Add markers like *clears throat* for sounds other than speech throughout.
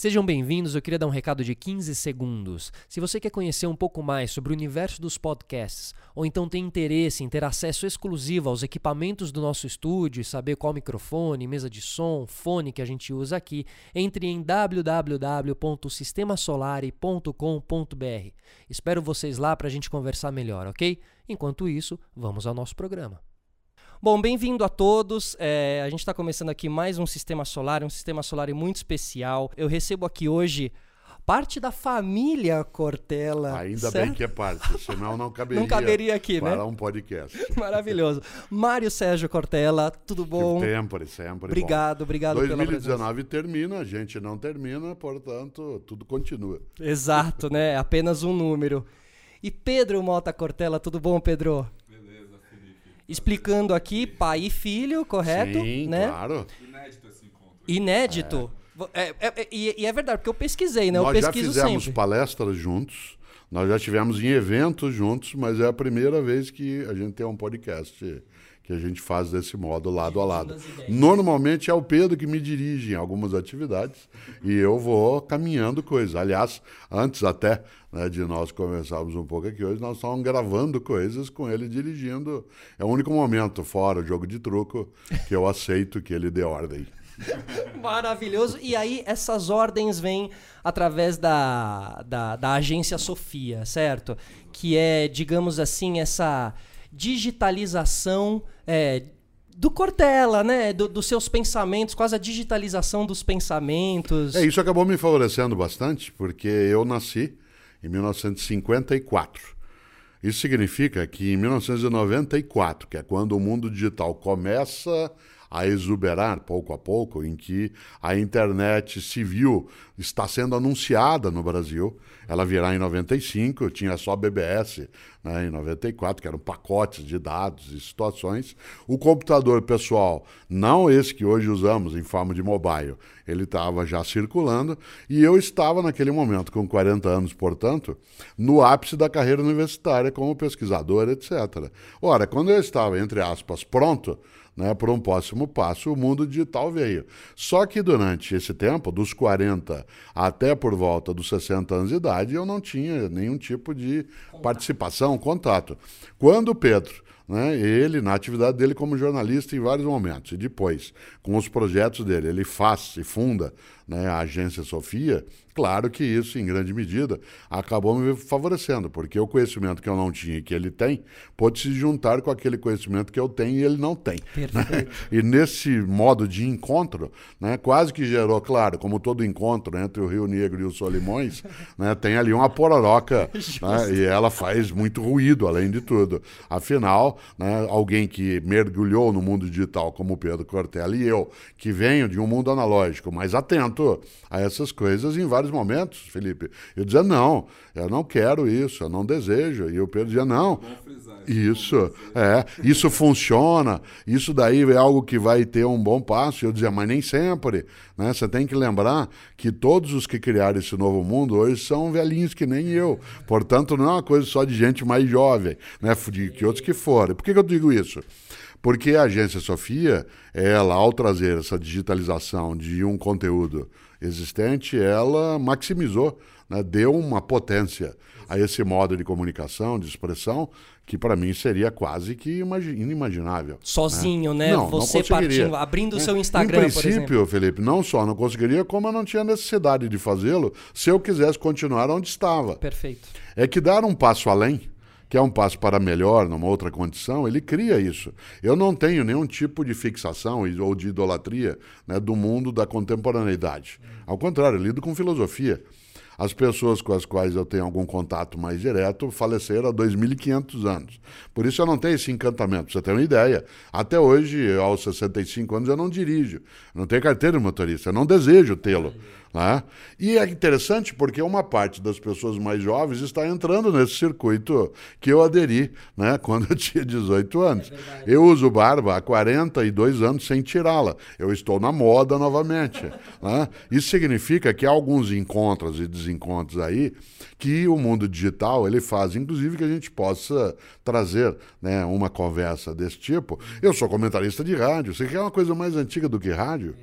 Sejam bem-vindos. Eu queria dar um recado de 15 segundos. Se você quer conhecer um pouco mais sobre o universo dos podcasts, ou então tem interesse em ter acesso exclusivo aos equipamentos do nosso estúdio e saber qual microfone, mesa de som, fone que a gente usa aqui, entre em www.sistemasolare.com.br. Espero vocês lá para a gente conversar melhor, ok? Enquanto isso, vamos ao nosso programa. Bom, bem-vindo a todos. É, a gente está começando aqui mais um Sistema Solar, um Sistema Solar muito especial. Eu recebo aqui hoje parte da família Cortella. Ainda certo? bem que é parte, senão não caberia, *laughs* Não caberia aqui, para né? um podcast. *laughs* Maravilhoso. Mário Sérgio Cortella, tudo bom? Sempre, sempre. Obrigado, bom. obrigado pela presença. 2019 termina, a gente não termina, portanto, tudo continua. Exato, né? É Apenas um número. E Pedro Mota Cortella, tudo bom, Pedro? Explicando aqui, pai e filho, correto? Sim, né? claro. Inédito esse encontro. Inédito. É, é- é- e, e é verdade, porque eu pesquisei, né? Eu Nós já pesquiso fizemos sempre. palestras juntos, nós já tivemos em eventos juntos, mas é a primeira vez que a gente tem um podcast que a gente faz desse modo, lado a lado. Normalmente é o Pedro que me dirige em algumas atividades e eu vou caminhando coisas. Aliás, antes até né, de nós conversarmos um pouco aqui hoje, nós estávamos gravando coisas com ele dirigindo. É o único momento, fora o jogo de truco, que eu aceito que ele dê ordem. *laughs* Maravilhoso. E aí, essas ordens vêm através da, da, da agência Sofia, certo? Que é, digamos assim, essa digitalização é, do Cortella, né? Do- dos seus pensamentos, quase a digitalização dos pensamentos. É, isso acabou me favorecendo bastante, porque eu nasci em 1954. Isso significa que em 1994, que é quando o mundo digital começa a exuberar pouco a pouco, em que a internet civil está sendo anunciada no Brasil, ela virá em 95, tinha só BBS né, em 94, que eram pacotes de dados e situações. O computador pessoal, não esse que hoje usamos em forma de mobile, ele estava já circulando e eu estava naquele momento, com 40 anos, portanto, no ápice da carreira universitária como pesquisador, etc. Ora, quando eu estava, entre aspas, pronto né, para um próximo passo, o mundo digital veio. Só que durante esse tempo, dos 40 até por volta dos 60 anos de idade, eu não tinha nenhum tipo de participação, contato. Quando o Pedro né? Ele, na atividade dele como jornalista em vários momentos. E depois, com os projetos dele, ele faz e funda né, a agência Sofia. Claro que isso, em grande medida, acabou me favorecendo, porque o conhecimento que eu não tinha e que ele tem pôde se juntar com aquele conhecimento que eu tenho e ele não tem. Perfeito. *laughs* E nesse modo de encontro, né, quase que gerou, claro, como todo encontro entre o Rio Negro e os Solimões, *laughs* né, tem ali uma pororoca né, e ela faz muito ruído, além de tudo. Afinal, né, alguém que mergulhou no mundo digital, como o Pedro Cortella e eu, que venho de um mundo analógico, mas atento a essas coisas em vários momentos, Felipe. Eu dizia, não, eu não quero isso, eu não desejo. E o Pedro dizia, não, isso, é, isso funciona, isso daí é algo que vai ter um bom passo. Eu dizia, mas nem sempre, né? Você tem que lembrar que todos os que criaram esse novo mundo hoje são velhinhos que nem eu. Portanto, não é uma coisa só de gente mais jovem, né? De que outros que forem. Por que, que eu digo isso? Porque a agência Sofia, ela, ao trazer essa digitalização de um conteúdo existente, ela maximizou, né? deu uma potência a esse modo de comunicação, de expressão, que para mim seria quase que imagi- inimaginável. Sozinho, né? Não, não Você conseguiria. partindo, abrindo o seu Instagram, Em princípio. Felipe, não só não conseguiria, como eu não tinha necessidade de fazê-lo se eu quisesse continuar onde estava. Perfeito. É que dar um passo além, que é um passo para melhor, numa outra condição, ele cria isso. Eu não tenho nenhum tipo de fixação ou de idolatria né, do mundo da contemporaneidade. Ao contrário, lido com filosofia. As pessoas com as quais eu tenho algum contato mais direto faleceram há 2.500 anos. Por isso eu não tenho esse encantamento. Você ter uma ideia, até hoje, aos 65 anos, eu não dirijo. Não tenho carteira de motorista. Eu não desejo tê-lo. Né? E é interessante porque uma parte das pessoas mais jovens está entrando nesse circuito que eu aderi né, *laughs* quando eu tinha 18 anos. eu uso barba há 42 anos sem tirá-la. Eu estou na moda novamente. *laughs* né? Isso significa que há alguns encontros e desencontros aí que o mundo digital ele faz, inclusive que a gente possa trazer né, uma conversa desse tipo. Eu sou comentarista de rádio. Você quer uma coisa mais antiga do que rádio?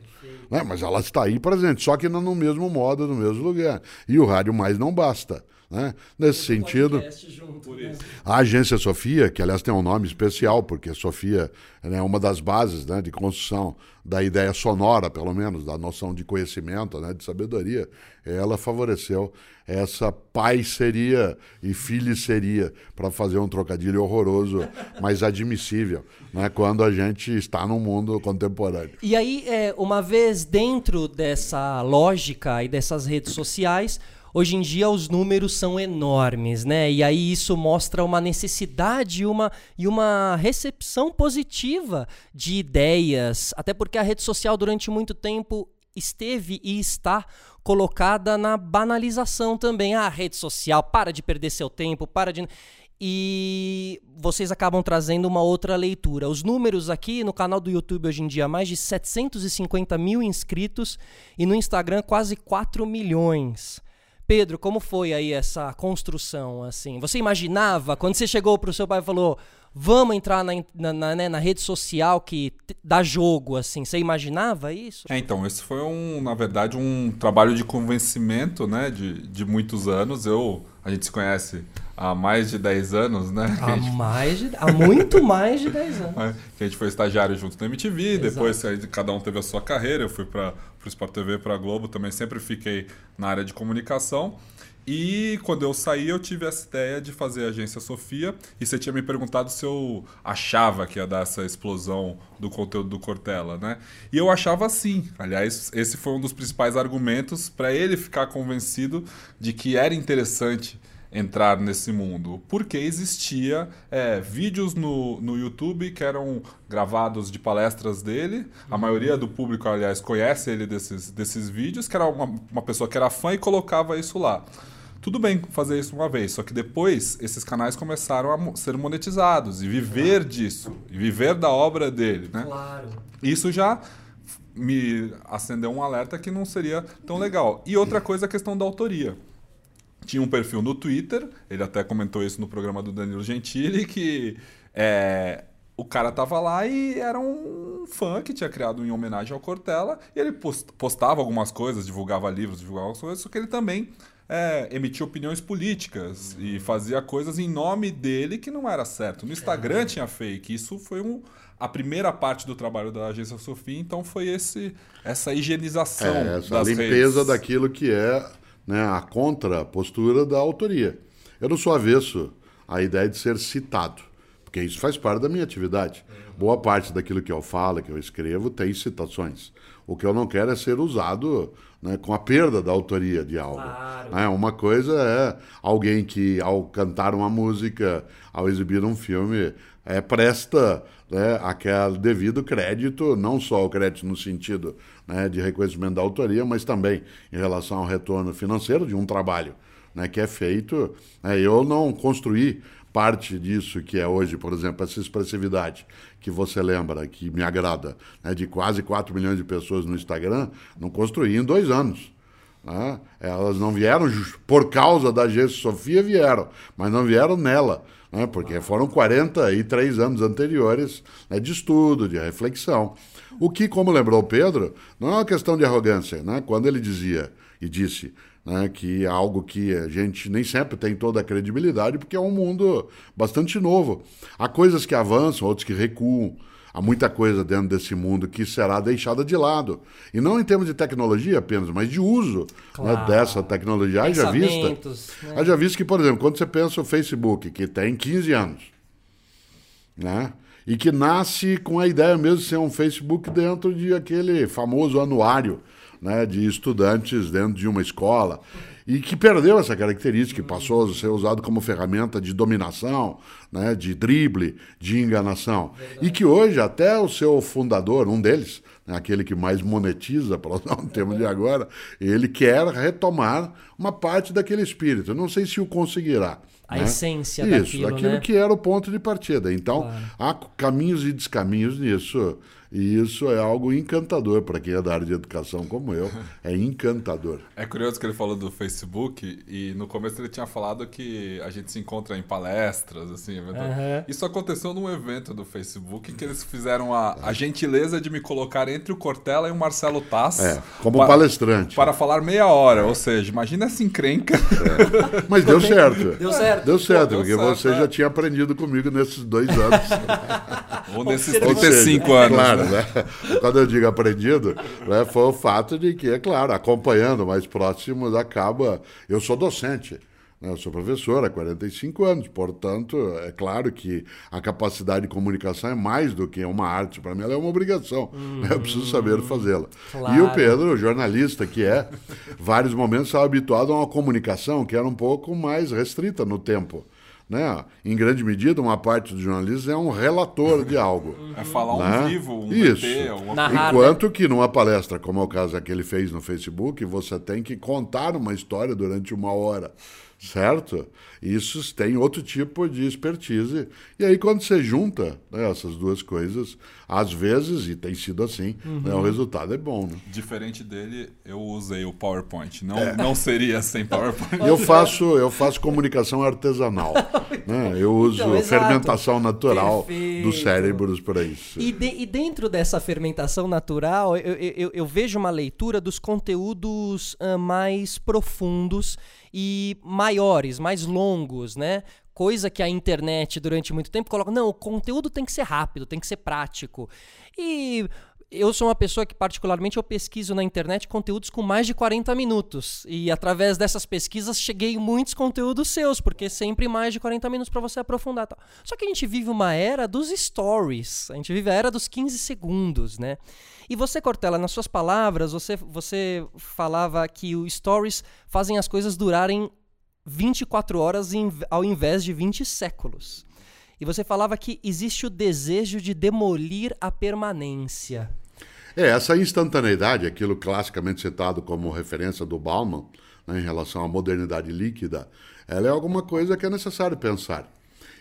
Né? mas ela está aí presente, só que não no mesmo modo, no mesmo lugar. E o rádio mais não basta. Né? Nesse sentido, Junto, né? a agência Sofia, que aliás tem um nome especial, porque Sofia né, é uma das bases né, de construção da ideia sonora, pelo menos, da noção de conhecimento, né, de sabedoria, ela favoreceu essa pai-seria e filho-seria, para fazer um trocadilho horroroso, *laughs* mas admissível, né, quando a gente está no mundo contemporâneo. E aí, é, uma vez dentro dessa lógica e dessas redes sociais, hoje em dia os números são enormes, né? E aí isso mostra uma necessidade e uma, e uma recepção positiva de ideias, até porque a rede social durante muito tempo esteve e está colocada na banalização também. Ah, rede social, para de perder seu tempo, para de. E vocês acabam trazendo uma outra leitura. Os números aqui no canal do YouTube hoje em dia, mais de 750 mil inscritos e no Instagram quase 4 milhões. Pedro, como foi aí essa construção? assim? Você imaginava, quando você chegou pro seu pai e falou, vamos entrar na, na, na, né, na rede social que dá jogo, assim, você imaginava isso? É, então, esse foi um, na verdade, um trabalho de convencimento, né, de, de muitos anos. Eu, a gente se conhece há mais de 10 anos, né? Há *laughs* gente mais de, há muito mais de 10 *laughs* anos. que a gente foi estagiário junto na MTV, Exato. depois cada um teve a sua carreira, eu fui para o Sport TV, para a Globo, também sempre fiquei na área de comunicação. E quando eu saí, eu tive essa ideia de fazer a agência Sofia. E você tinha me perguntado se eu achava que ia dar essa explosão do conteúdo do Cortella, né? E eu achava sim. Aliás, esse foi um dos principais argumentos para ele ficar convencido de que era interessante entrar nesse mundo, porque existia é, vídeos no, no YouTube que eram gravados de palestras dele. A maioria do público, aliás, conhece ele desses, desses vídeos, que era uma, uma pessoa que era fã e colocava isso lá. Tudo bem fazer isso uma vez, só que depois esses canais começaram a ser monetizados e viver disso, e viver da obra dele, né? Claro. Isso já me acendeu um alerta que não seria tão legal. E outra coisa, a questão da autoria. Tinha um perfil no Twitter, ele até comentou isso no programa do Danilo Gentili, que é, o cara tava lá e era um fã que tinha criado em homenagem ao Cortella, e ele post- postava algumas coisas, divulgava livros, divulgava algumas coisas, só que ele também é, emitia opiniões políticas e fazia coisas em nome dele que não era certo. No Instagram tinha fake, isso foi um, a primeira parte do trabalho da agência Sofia, então foi esse, essa higienização É, essa das limpeza redes. daquilo que é né, a contrapostura da autoria. Eu não sou avesso à ideia de ser citado, porque isso faz parte da minha atividade. Boa parte daquilo que eu falo, que eu escrevo, tem citações. O que eu não quero é ser usado né, com a perda da autoria de algo. Claro. né? Uma coisa é alguém que, ao cantar uma música, ao exibir um filme, é, presta né, aquele devido crédito, não só o crédito no sentido né, de reconhecimento da autoria, mas também em relação ao retorno financeiro de um trabalho né, que é feito. né, eu não construí parte disso que é hoje, por exemplo, essa expressividade que você lembra, que me agrada, né, de quase 4 milhões de pessoas no Instagram, não construí em dois anos. né? Elas não vieram por causa da agência Sofia, vieram, mas não vieram nela, né? porque foram 43 anos anteriores né, de estudo, de reflexão. O que, como lembrou Pedro, não é uma questão de arrogância. Né? Quando ele dizia e disse né, que é algo que a gente nem sempre tem toda a credibilidade, porque é um mundo bastante novo. Há coisas que avançam, outras que recuam. Há muita coisa dentro desse mundo que será deixada de lado. E não em termos de tecnologia apenas, mas de uso né, Claro. dessa tecnologia. Haja vista, né? haja visto que, por exemplo, quando você pensa o Facebook, que tem 15 anos, né? E que nasce com a ideia mesmo de ser um Facebook dentro de aquele famoso anuário né, de estudantes dentro de uma escola. E que perdeu essa característica, que passou a ser usado como ferramenta de dominação, né, de drible, de enganação. E que hoje, até o seu fundador, um deles, né, aquele que mais monetiza, *laughs* para usar um termo de agora, ele quer retomar uma parte daquele espírito. Não sei se o conseguirá. A né? essência Isso, daquilo, daquilo né? que era o ponto de partida. Então, há caminhos e descaminhos nisso. E isso é algo encantador para quem é da área de educação como eu. *laughs* É encantador. É curioso que ele falou do Facebook e no começo ele tinha falado que a gente se encontra em palestras, assim. Uhum. Isso aconteceu num evento do Facebook que eles fizeram a, a gentileza de me colocar entre o Cortella e o Marcelo Tass. É, como para, palestrante. Para falar meia hora, ou seja, imagina essa encrenca. É. *laughs* Mas deu certo. Deu certo. Deu certo, Pô, deu porque certo, você é. já tinha aprendido comigo nesses dois anos. *laughs* Ou nesses 35 anos. Claro, né? *laughs* Quando eu digo aprendido, né, foi o fato de que, é claro, acompanhando mais próximos, acaba. Eu sou docente. Né, eu sou professor há 45 anos, portanto, é claro que a capacidade de comunicação é mais do que uma arte. Para mim, ela é uma obrigação. Uhum. Eu preciso saber fazê-la. Claro. E o Pedro, jornalista que é, vários momentos estava habituado a uma comunicação que era um pouco mais restrita no tempo. Né? Em grande medida, uma parte dos jornalistas é um relator de algo. É falar né? um vivo, um Isso. uma... Narrar, Enquanto né? que numa palestra, como é o caso que ele fez no Facebook, você tem que contar uma história durante uma hora certo? Isso tem outro tipo de expertise. E aí, quando você junta né, essas duas coisas, às vezes, e tem sido assim, uhum. né, o resultado é bom. Né? Diferente dele, eu usei o PowerPoint. Não, é. não seria sem *laughs* PowerPoint. Eu faço, eu faço comunicação artesanal. *laughs* né? Eu uso então, fermentação natural Perfeito. dos cérebros para isso. E, de, e, dentro dessa fermentação natural, eu, eu, eu, vejo uma leitura dos conteúdos uh, mais profundos e maiores, mais longos, né? Coisa que a internet durante muito tempo coloca, não, o conteúdo tem que ser rápido, tem que ser prático. E eu sou uma pessoa que particularmente eu pesquiso na internet conteúdos com mais de 40 minutos e através dessas pesquisas cheguei em muitos conteúdos seus, porque sempre mais de 40 minutos para você aprofundar. Tal. Só que a gente vive uma era dos stories, a gente vive a era dos 15 segundos, né? E você, Cortella, nas suas palavras, você, você falava que os stories fazem as coisas durarem 24 horas ao invés de 20 séculos. E você falava que existe o desejo de demolir a permanência. É, essa instantaneidade, aquilo classicamente citado como referência do Bauman, né, em relação à modernidade líquida, ela é alguma coisa que é necessário pensar.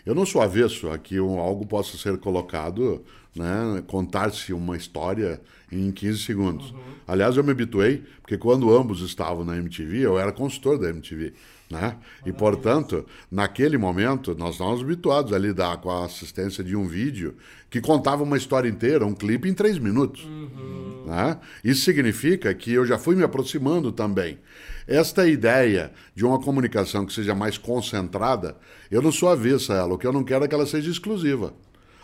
Eu não sou avesso a que um, algo possa ser colocado, né, contar-se uma história em 15 segundos. Uhum. Aliás, eu me habituei, porque quando ambos estavam na MTV, eu era consultor da MTV. Né? E, portanto, naquele momento, nós estávamos habituados a lidar com a assistência de um vídeo que contava uma história inteira, um clipe em três minutos. Uhum. Né? Isso significa que eu já fui me aproximando também. Esta ideia de uma comunicação que seja mais concentrada, eu não sou avessa a ela. O que eu não quero é que ela seja exclusiva.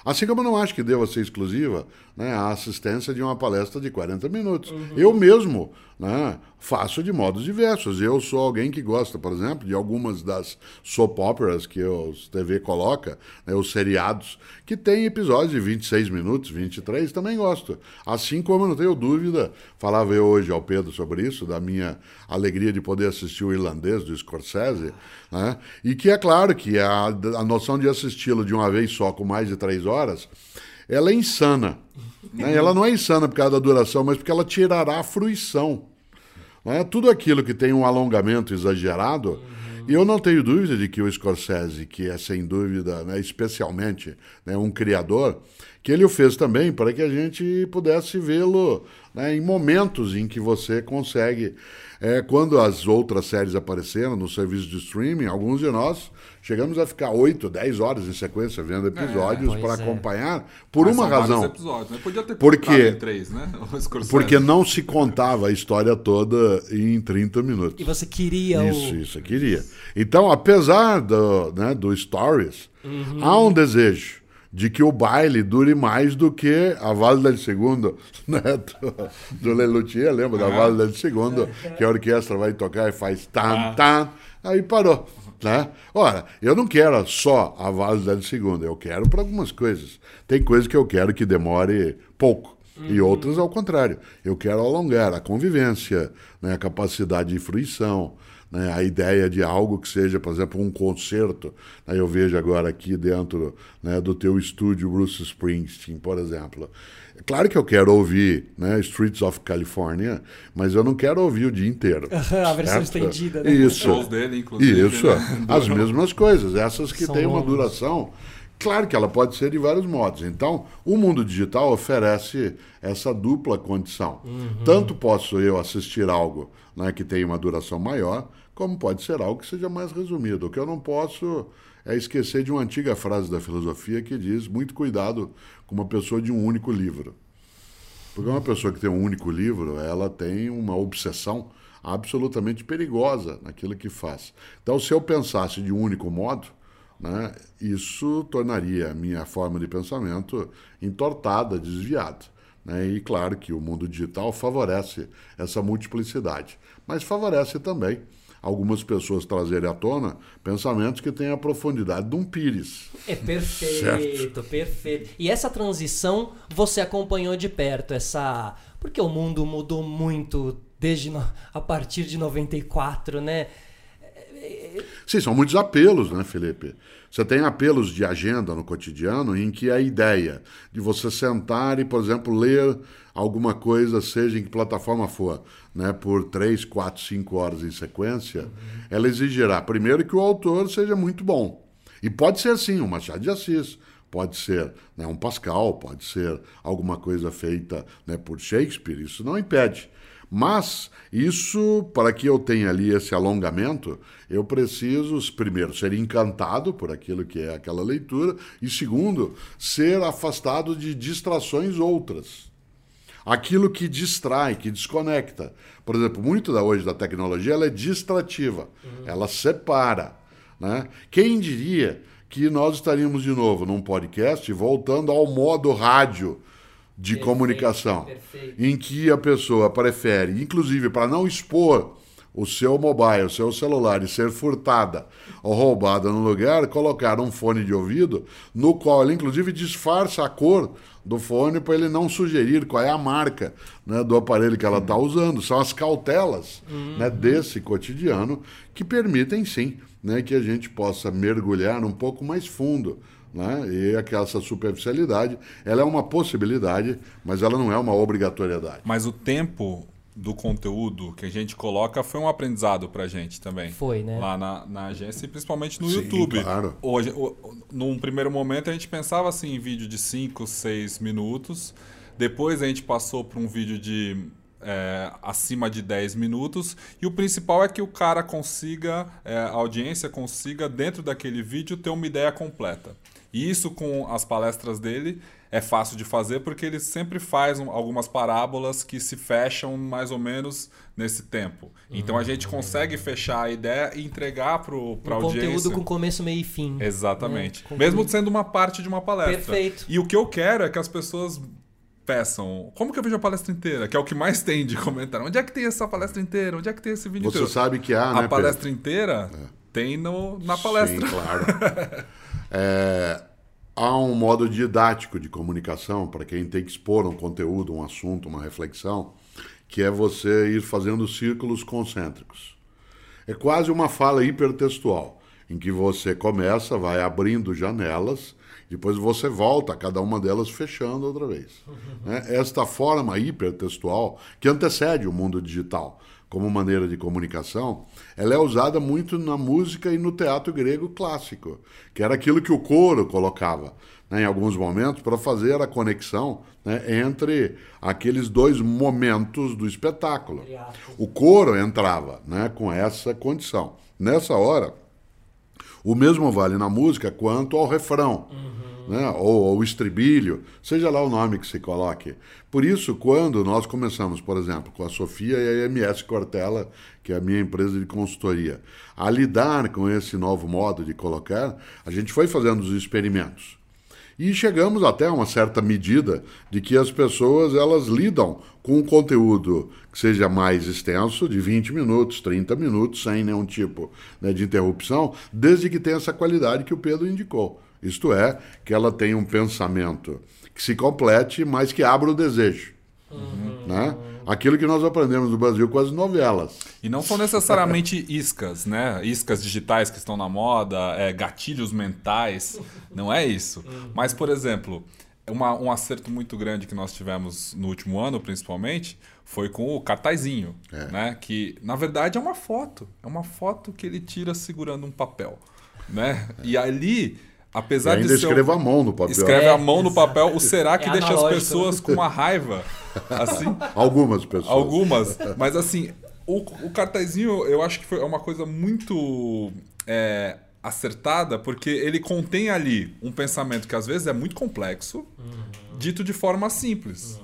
Assim como eu não acho que deva ser exclusiva né, a assistência de uma palestra de 40 minutos. Uhum. Eu mesmo né, faço de modos diversos. Eu sou alguém que gosta, por exemplo, de algumas das soap operas que o TV coloca, né, os seriados, que tem episódios de 26 minutos, 23, também gosto. Assim como eu não tenho dúvida, falava eu hoje ao Pedro sobre isso, da minha alegria de poder assistir o irlandês do Scorsese, né, e que é claro que a, a noção de assisti-lo de uma vez só com mais de três horas ela é insana. Né? Ela não é insana por causa da duração, mas porque ela tirará a fruição. Né? Tudo aquilo que tem um alongamento exagerado, uhum. eu não tenho dúvida de que o Scorsese, que é sem dúvida, né, especialmente né, um criador, que ele o fez também para que a gente pudesse vê-lo né, em momentos em que você consegue. É, quando as outras séries apareceram no serviço de streaming, alguns de nós chegamos a ficar 8, 10 horas em sequência vendo episódios é, para é. acompanhar, por Mas uma razão. Episódios, né? Podia ter porque, três, né? *laughs* porque não se contava a história toda em 30 minutos. E você queria Isso, o... isso, queria. Então, apesar do, né, do Stories, uhum. há um desejo de que o baile dure mais do que a Válida de Segundo, *laughs* né? Do, do Lelutier, lembra da Válida de Segundo, que a orquestra vai tocar e faz tan, ah. tan, aí parou. Né? Ora, eu não quero só a Válida de Segundo, eu quero para algumas coisas. Tem coisas que eu quero que demore pouco. Uhum. E outras ao contrário. Eu quero alongar a convivência, né, a capacidade de fruição, né, a ideia de algo que seja, por exemplo, um concerto. Né, eu vejo agora aqui dentro né, do teu estúdio Bruce Springsteen, por exemplo. É claro que eu quero ouvir né, Streets of California, mas eu não quero ouvir o dia inteiro. *laughs* a versão estendida, né? Isso. Os dele, inclusive. Isso. Né? As *laughs* mesmas coisas, essas que São têm uma duração Claro que ela pode ser de vários modos. Então, o mundo digital oferece essa dupla condição. Tanto posso eu assistir algo né, que tenha uma duração maior, como pode ser algo que seja mais resumido. O que eu não posso é esquecer de uma antiga frase da filosofia que diz: muito cuidado com uma pessoa de um único livro. Porque uma pessoa que tem um único livro, ela tem uma obsessão absolutamente perigosa naquilo que faz. Então, se eu pensasse de um único modo, né, isso tornaria a minha forma de pensamento entortada, desviada. Né? E claro que o mundo digital favorece essa multiplicidade, mas favorece também algumas pessoas trazerem à tona pensamentos que têm a profundidade de um pires. É perfeito, certo. perfeito. E essa transição você acompanhou de perto, essa. Porque o mundo mudou muito desde no... a partir de 94, né? Sim, são muitos apelos, né, Felipe? Você tem apelos de agenda no cotidiano em que a ideia de você sentar e, por exemplo, ler alguma coisa, seja em que plataforma for, né, por três, quatro, cinco horas em sequência, uhum. ela exigirá, primeiro, que o autor seja muito bom. E pode ser, sim, um Machado de Assis, pode ser né, um Pascal, pode ser alguma coisa feita né, por Shakespeare, isso não impede. Mas isso, para que eu tenha ali esse alongamento, eu preciso, primeiro, ser encantado por aquilo que é aquela leitura, e segundo, ser afastado de distrações outras. Aquilo que distrai, que desconecta. Por exemplo, muito da hoje da tecnologia ela é distrativa, uhum. ela separa. Né? Quem diria que nós estaríamos de novo num podcast voltando ao modo rádio de perfeito, comunicação, perfeito. em que a pessoa prefere, inclusive para não expor o seu mobile, o seu celular e ser furtada ou roubada no lugar, colocar um fone de ouvido no qual ele inclusive disfarça a cor do fone para ele não sugerir qual é a marca né, do aparelho que ela está usando. São as cautelas uhum. né, desse cotidiano que permitem sim né, que a gente possa mergulhar um pouco mais fundo né? E essa superficialidade, ela é uma possibilidade, mas ela não é uma obrigatoriedade. Mas o tempo do conteúdo que a gente coloca foi um aprendizado pra gente também. Foi, né? Lá na, na agência e principalmente no Sim, YouTube. Claro. Hoje, num primeiro momento a gente pensava assim em vídeo de 5, 6 minutos. Depois a gente passou para um vídeo de é, acima de 10 minutos. E o principal é que o cara consiga, é, a audiência consiga, dentro daquele vídeo, ter uma ideia completa. E isso com as palestras dele é fácil de fazer porque ele sempre faz um, algumas parábolas que se fecham mais ou menos nesse tempo. Então a gente consegue fechar a ideia e entregar para um a audiência. conteúdo com começo, meio e fim. Exatamente. Né? Mesmo sendo uma parte de uma palestra. Perfeito. E o que eu quero é que as pessoas peçam como que eu vejo a palestra inteira, que é o que mais tem de comentário. Onde é que tem essa palestra inteira? Onde é que tem esse vídeo Você inteiro? sabe que há, a né, A palestra Pedro? inteira é. tem no, na palestra. Sim, claro. *laughs* É, há um modo didático de comunicação para quem tem que expor um conteúdo, um assunto, uma reflexão, que é você ir fazendo círculos concêntricos. É quase uma fala hipertextual, em que você começa, vai abrindo janelas, depois você volta, cada uma delas fechando outra vez. *laughs* Né? Esta forma hipertextual, que antecede o mundo digital, como maneira de comunicação, ela é usada muito na música e no teatro grego clássico, que era aquilo que o coro colocava né, em alguns momentos para fazer a conexão né, entre aqueles dois momentos do espetáculo. O coro entrava né, com essa condição. Nessa hora, o mesmo vale na música quanto ao refrão. Uhum né? ou, o estribilho, seja lá o nome que se coloque. Por isso, quando nós começamos, por exemplo, com a Sofia e a MS Cortella, que é a minha empresa de consultoria, a lidar com esse novo modo de colocar, a gente foi fazendo os experimentos. E chegamos até uma certa medida de que as pessoas elas lidam com um conteúdo que seja mais extenso, de 20 minutos, 30 minutos, sem nenhum tipo né, de interrupção, desde que tenha essa qualidade que o Pedro indicou. Isto é, que ela tem um pensamento que se complete, mas que abra o desejo. Uhum. Né? Aquilo que nós aprendemos no Brasil com as novelas. E não são necessariamente *laughs* iscas, né? Iscas digitais que estão na moda, é, gatilhos mentais. Não é isso. Uhum. Mas, por exemplo, uma, um acerto muito grande que nós tivemos no último ano, principalmente, foi com o cartazinho, é. né? Que, na verdade, é uma foto. É uma foto que ele tira segurando um papel. Né? E ali Apesar e ainda de ser. escreva a mão no papel. Escreve É, a mão no papel. O será que É deixa as analógico. pessoas com uma raiva? Assim, *laughs* Algumas pessoas. algumas. *laughs* Mas assim, o, o cartazinho eu acho que foi uma coisa muito é, acertada, porque ele contém ali um pensamento que às vezes é muito complexo, dito de forma simples.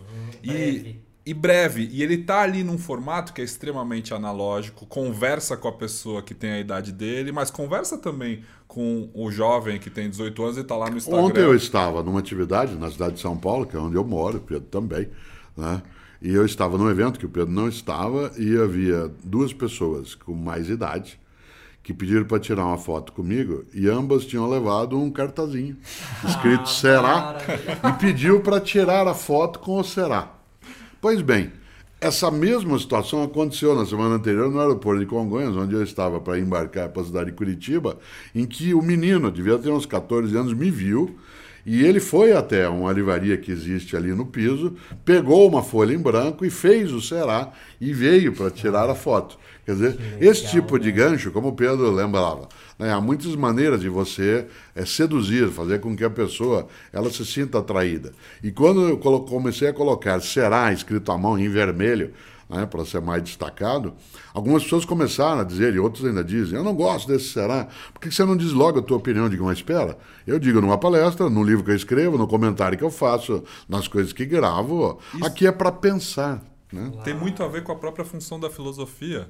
breve. E, e breve. E ele tá ali num formato que é extremamente analógico, conversa com a pessoa que tem a idade dele, mas conversa também com o jovem que tem 18 anos e tá lá no Instagram. Ontem eu estava numa atividade na cidade de São Paulo, que é onde eu moro, o Pedro também, né? E eu estava num evento que o Pedro não estava e havia duas pessoas com mais idade que pediram para tirar uma foto comigo e ambas tinham levado um cartazinho escrito Será e pediu para tirar a foto com o Será. Pois bem, essa mesma situação aconteceu na semana anterior no aeroporto de Congonhas, onde eu estava para embarcar para a cidade de Curitiba, em que o menino, devia ter uns 14 anos, me viu e ele foi até uma livraria que existe ali no piso, pegou uma folha em branco e fez o Será e veio para tirar a foto. Quer dizer, esse tipo de gancho, como o Pedro lembrava, né, há muitas maneiras de você é, seduzir, fazer com que a pessoa ela se sinta atraída. E quando eu comecei a colocar Será escrito à mão em vermelho, né, para ser mais destacado, algumas pessoas começaram a dizer, e outros ainda dizem, eu não gosto desse será, por que você não diz logo a tua opinião? Digo, mas espera, eu digo numa palestra, no livro que eu escrevo, no comentário que eu faço, nas coisas que gravo, aqui é para pensar. Né? Tem muito a ver com a própria função da filosofia,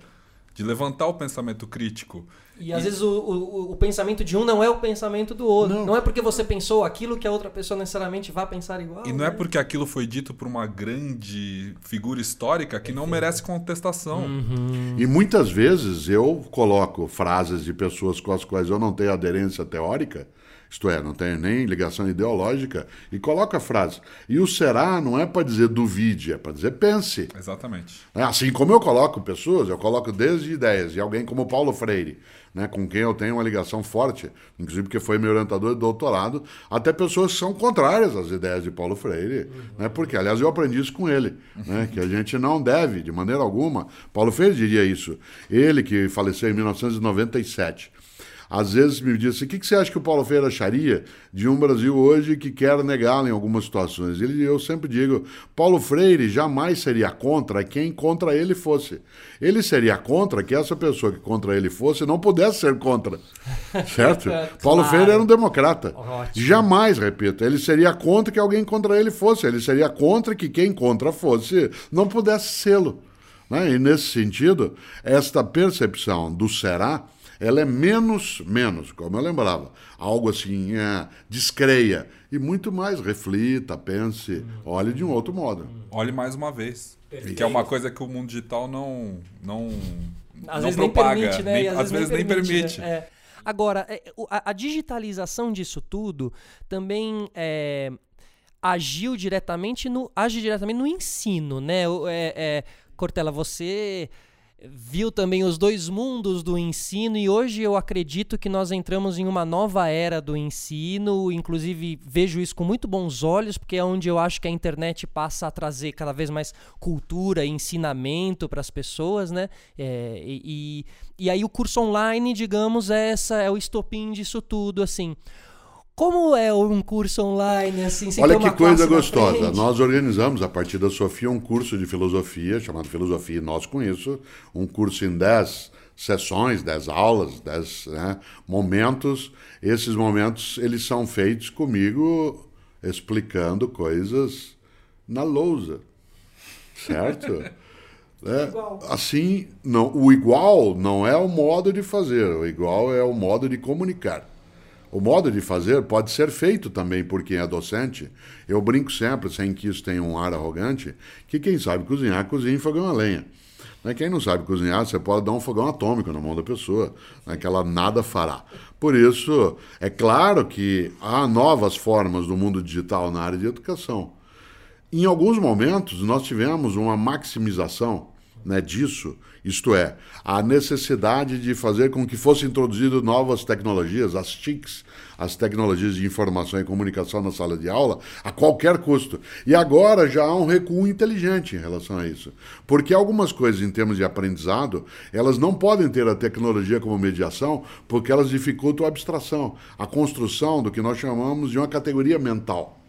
de levantar o pensamento crítico. E às vezes o, o, o pensamento de um não é o pensamento do outro. Não. é porque você pensou aquilo que a outra pessoa necessariamente vai pensar igual. E não é né? porque aquilo foi dito por uma grande figura histórica que não merece contestação. E muitas vezes eu coloco frases de pessoas com as quais eu não tenho aderência teórica, isto é, não tenho nem ligação ideológica, e coloco a frase. E o será não é para dizer duvide, é para dizer pense. Exatamente. É, Assim como eu coloco pessoas, eu coloco desde ideias, e alguém como Paulo Freire, né, com quem eu tenho uma ligação forte, inclusive porque foi meu orientador de doutorado, até pessoas que são contrárias às ideias de Paulo Freire, né, porque, aliás, eu aprendi isso com ele, né, que a gente não deve, de maneira alguma, Paulo Freire diria isso, ele que faleceu em 1997, às vezes me diz assim, o que, que você acha que o Paulo Freire acharia de um Brasil hoje que quer negá-lo em algumas situações? Ele, eu sempre digo, Paulo Freire jamais seria contra quem contra ele fosse. Ele seria contra que essa pessoa que contra ele fosse não pudesse ser contra. *laughs* Certo? Paulo Claro. Freire era um democrata. Ótimo. Jamais, repito, ele seria contra que alguém contra ele fosse. Ele seria contra que quem contra fosse não pudesse sê-lo. Né? E nesse sentido, esta percepção do será, ela é menos, menos, como eu lembrava, algo assim, é, descreia, e muito mais reflita, pense, olhe de um outro modo. Olhe mais uma vez. Que é uma coisa que o mundo digital não não Às não vezes propaga, nem permite, né? nem- E às, vezes nem permite. né? É. Agora, é, a, digitalização disso tudo também é, agiu diretamente no age diretamente no ensino, né? É- é, Cortella, você viu também os dois mundos do ensino e hoje eu acredito que nós entramos em uma nova era do ensino, inclusive vejo isso com muito bons olhos, porque é onde eu acho que a internet passa a trazer cada vez mais cultura e ensinamento para as pessoas, né? É, e, e, aí o curso online, digamos, é, essa, é o estopim disso tudo, assim. Como é um curso online, assim, Olha que coisa gostosa. Nós organizamos, a partir da Sofia, um curso de filosofia, chamado Filosofia Nós com Isso, um curso em 10 sessões, 10 aulas, 10 né, momentos. Esses momentos, eles são feitos comigo explicando coisas na lousa, certo? *laughs* É, assim, não, o igual não é o modo de fazer, o igual é o modo de comunicar. O modo de fazer pode ser feito também por quem é docente. Eu brinco sempre, sem que isso tenha um ar arrogante, que quem sabe cozinhar, cozinha em fogão a lenha. Né, Quem não sabe cozinhar, você pode dar um fogão atômico na mão da pessoa, né, que ela nada fará. Por isso, é claro que há novas formas do mundo digital na área de educação. Em alguns momentos, nós tivemos uma maximização né, disso, isto é, a necessidade de fazer com que fossem introduzidas novas tecnologias, as TICs, as tecnologias de informação e comunicação na sala de aula, a qualquer custo. E agora já há um recuo inteligente em relação a isso. Porque algumas coisas em termos de aprendizado, elas não podem ter a tecnologia como mediação, porque elas dificultam a abstração, a construção do que nós chamamos de uma categoria mental.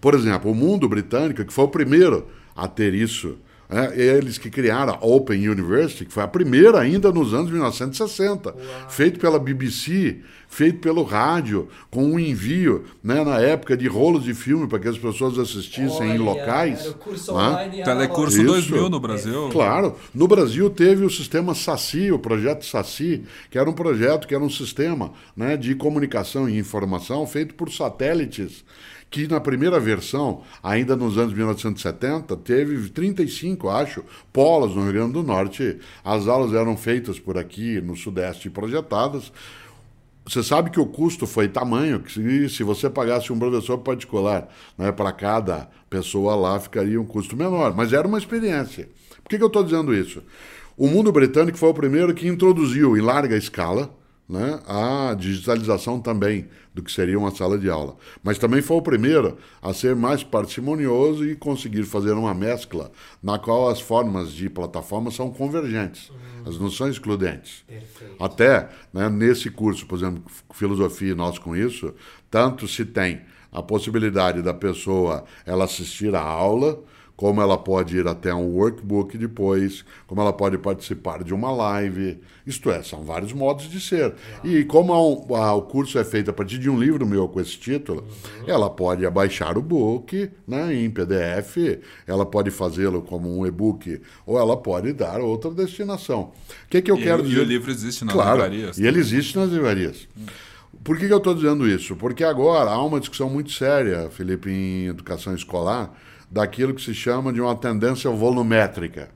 Por exemplo, o mundo britânico, que foi o primeiro a ter isso, é, eles que criaram a Open University, que foi a primeira ainda nos anos 1960, Uau. feito pela BBC, feito pelo rádio, com um envio, né, na época, de rolos de filme para que as pessoas assistissem Olha, em locais. Era o curso né? online. Telecurso Isso. 2000 no Brasil. Claro. No Brasil teve o sistema SACI, o projeto SACI, que era um projeto, que era um sistema né, de comunicação e informação feito por satélites que na primeira versão, ainda nos anos 1970, teve 35, acho, polos no Rio Grande do Norte. As aulas eram feitas por aqui no Sudeste projetadas. Você sabe que o custo foi tamanho, que se, se você pagasse um professor particular né, para cada pessoa lá, ficaria um custo menor. Mas era uma experiência. Por que, que eu estou dizendo isso? O mundo britânico foi o primeiro que introduziu em larga escala né, a digitalização também do que seria uma sala de aula. Mas também foi o primeiro a ser mais parcimonioso e conseguir fazer uma mescla na qual as formas de plataforma são convergentes, uhum. as não são excludentes. Perfeito. Até né, nesse curso, por exemplo, Filosofia e Nós com Isso, tanto se tem a possibilidade da pessoa ela assistir a aula, como ela pode ir até um workbook depois, como ela pode participar de uma live. Isto é, são vários modos de ser. E como a, a, o curso é feito a partir de um livro meu com esse título, uhum. ela pode abaixar o book né, em PDF, ela pode fazê-lo como um e-book, ou ela pode dar outra destinação. O que, que eu e, quero dizer? E o livro existe nas claro, livrarias. E ele existe nas livrarias. Hum. Por que, que eu estou dizendo isso? Porque agora há uma discussão muito séria, Felipe, em educação escolar, daquilo que se chama de uma tendência volumétrica.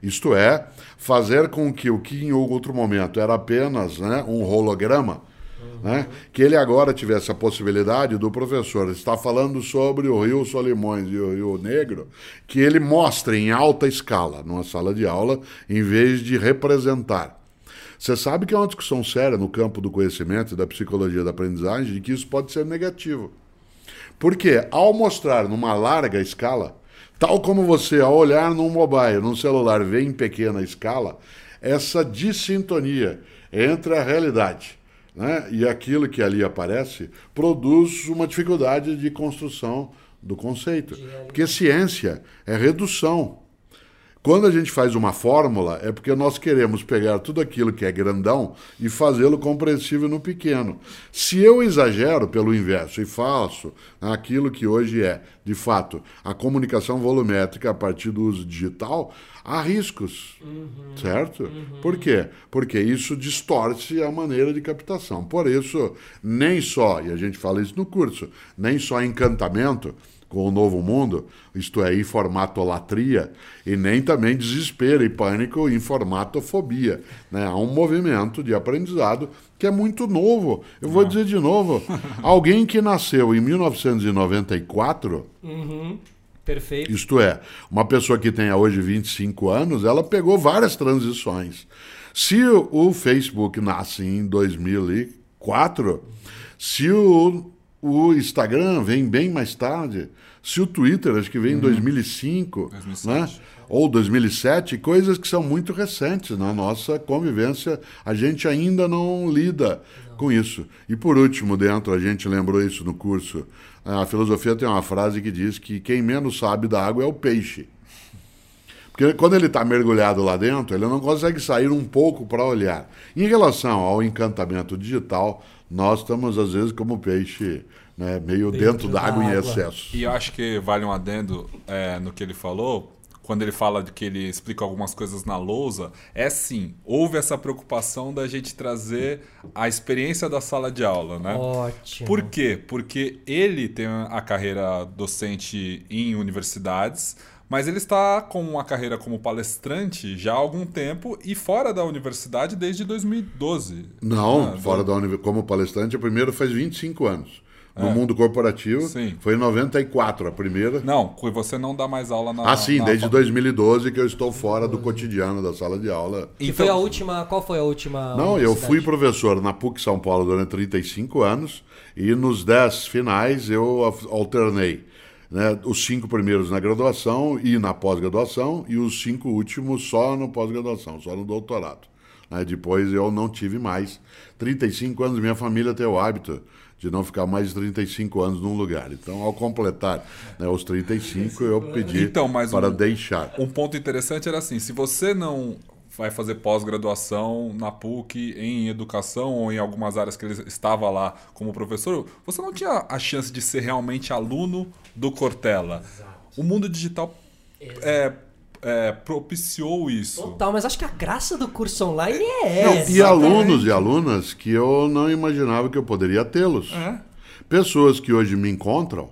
Isto é, fazer com que o que em outro momento era apenas né, um holograma, uhum. né, que ele agora tivesse a possibilidade do professor estar falando sobre o Rio Solimões e o Rio Negro, que ele mostre em alta escala, numa sala de aula, em vez de representar. Você sabe que é uma discussão séria no campo do conhecimento e da psicologia da aprendizagem de que isso pode ser negativo. Porque ao mostrar numa larga escala, tal como você ao olhar num mobile, num celular, vê em pequena escala, essa dissintonia entre a realidade né, e aquilo que ali aparece produz uma dificuldade de construção do conceito. Porque ciência é redução. Quando a gente faz uma fórmula, é porque nós queremos pegar tudo aquilo que é grandão e fazê-lo compreensível no pequeno. Se eu exagero pelo inverso e faço aquilo que hoje é, de fato, a comunicação volumétrica a partir do uso digital, há riscos, uhum, certo? Uhum. Por quê? Porque isso distorce a maneira de captação. Por isso, nem só, e a gente fala isso no curso, nem só encantamento com o novo mundo, isto é, informatolatria, e nem também desespero e pânico informatofobia. Né? Há um movimento de aprendizado que é muito novo. Eu vou dizer de novo: *laughs* alguém que nasceu em 1994. Uhum. Perfeito. Isto é, uma pessoa que tenha hoje 25 anos, ela pegou várias transições. Se o Facebook nasce em 2004, se o o Instagram vem bem mais tarde. Se o Twitter, acho que vem uhum. em 2005, 2007. né? ou 2007, coisas que são muito recentes na nossa convivência, a gente ainda não lida não. com isso. E por último, dentro, a gente lembrou isso no curso, a filosofia tem uma frase que diz que quem menos sabe da água é o peixe. Porque quando ele está mergulhado lá dentro, ele não consegue sair um pouco para olhar. Em relação ao encantamento digital, nós estamos, às vezes, como peixe né, meio dentro, dentro d'água em excesso. E eu acho que vale um adendo é, no que ele falou, quando ele fala de que ele explica algumas coisas na lousa, é sim, houve essa preocupação da gente trazer a experiência da sala de aula, né? Ótimo. Por quê? Porque ele tem a carreira docente em universidades, mas ele está com uma carreira como palestrante já há algum tempo e fora da universidade desde 2012. Não, né? fora da universidade. Como palestrante, o primeiro faz 25 anos. no mundo corporativo. Sim. Foi em 94 a primeira. Não, você não dá mais aula na. Ah, sim, na desde fa- 2012 que eu estou fora do cotidiano da sala de aula. Que foi a última. Qual foi a última? Não, eu fui professor na PUC São Paulo durante 35 anos e nos 10 finais eu alternei. Né, os cinco primeiros na graduação e na pós-graduação e os cinco últimos só no pós-graduação, só no doutorado. depois eu não tive mais. 35 anos, minha família tem o hábito de não ficar mais de 35 anos num lugar. Então, ao completar né, os 35, eu pedi Então, para um- deixar. Um ponto interessante era assim: se você não vai fazer pós-graduação na PUC em educação ou em algumas áreas que ele estava lá como professor, você não tinha a chance de ser realmente aluno do Cortella. O mundo digital é, é, propiciou isso. Total, mas acho que a graça do curso online é Não, essa. e alunos e alunas que eu não imaginava que eu poderia tê-los. É. Pessoas que hoje me encontram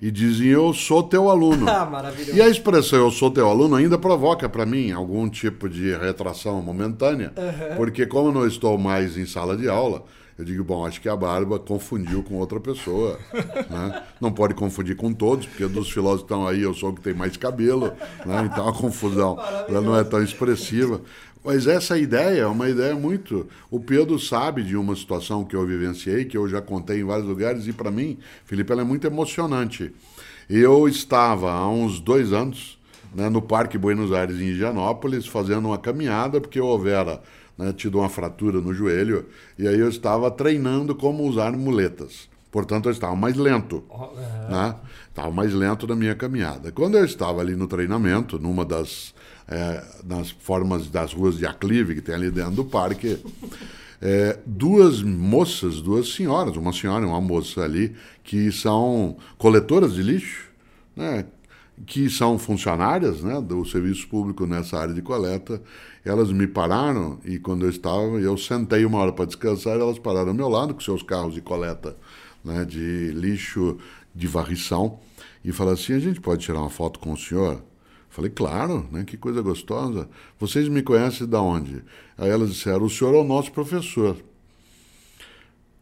e dizem eu sou teu aluno. Ah, *laughs* maravilhoso. E a expressão eu sou teu aluno ainda provoca para mim algum tipo de retração momentânea, porque como eu não estou mais em sala de aula, eu digo, bom, acho que a Barba confundiu com outra pessoa. *laughs* né? Não pode confundir com todos, porque dos filósofos que estão aí eu sou o que tem mais cabelo, né? então a confusão ela não é tão expressiva. Mas essa ideia é uma ideia muito. O Pedro sabe de uma situação que eu vivenciei, que eu já contei em vários lugares, e para mim, Felipe, ela é muito emocionante. Eu estava há uns dois anos né, no Parque Buenos Aires, em Higienópolis, fazendo uma caminhada, porque eu houvera né, tido uma fratura no joelho, e aí eu estava treinando como usar muletas. Portanto, eu estava mais lento. Né? Estava mais lento na minha caminhada. Quando eu estava ali no treinamento, numa das é, nas formas das ruas de aclive que tem ali dentro do parque, é, duas moças, duas senhoras, uma senhora e uma moça ali, que são coletoras de lixo, né, que são funcionárias né, do serviço público nessa área de coleta, elas me pararam e quando eu estava, eu sentei uma hora para descansar, elas pararam ao meu lado com seus carros de coleta né, de lixo de varrição e falaram assim, a gente pode tirar uma foto com o senhor? Falei, claro, né? que coisa gostosa. Vocês me conhecem de onde? Aí elas disseram, o senhor é o nosso professor.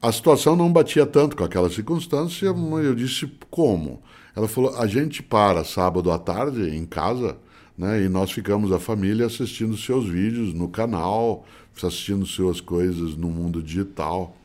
A situação não batia tanto com aquela circunstância, mas eu disse, como? Ela falou, a gente para sábado à tarde em casa, né? E nós ficamos a família assistindo seus vídeos no canal, assistindo suas coisas no mundo digital.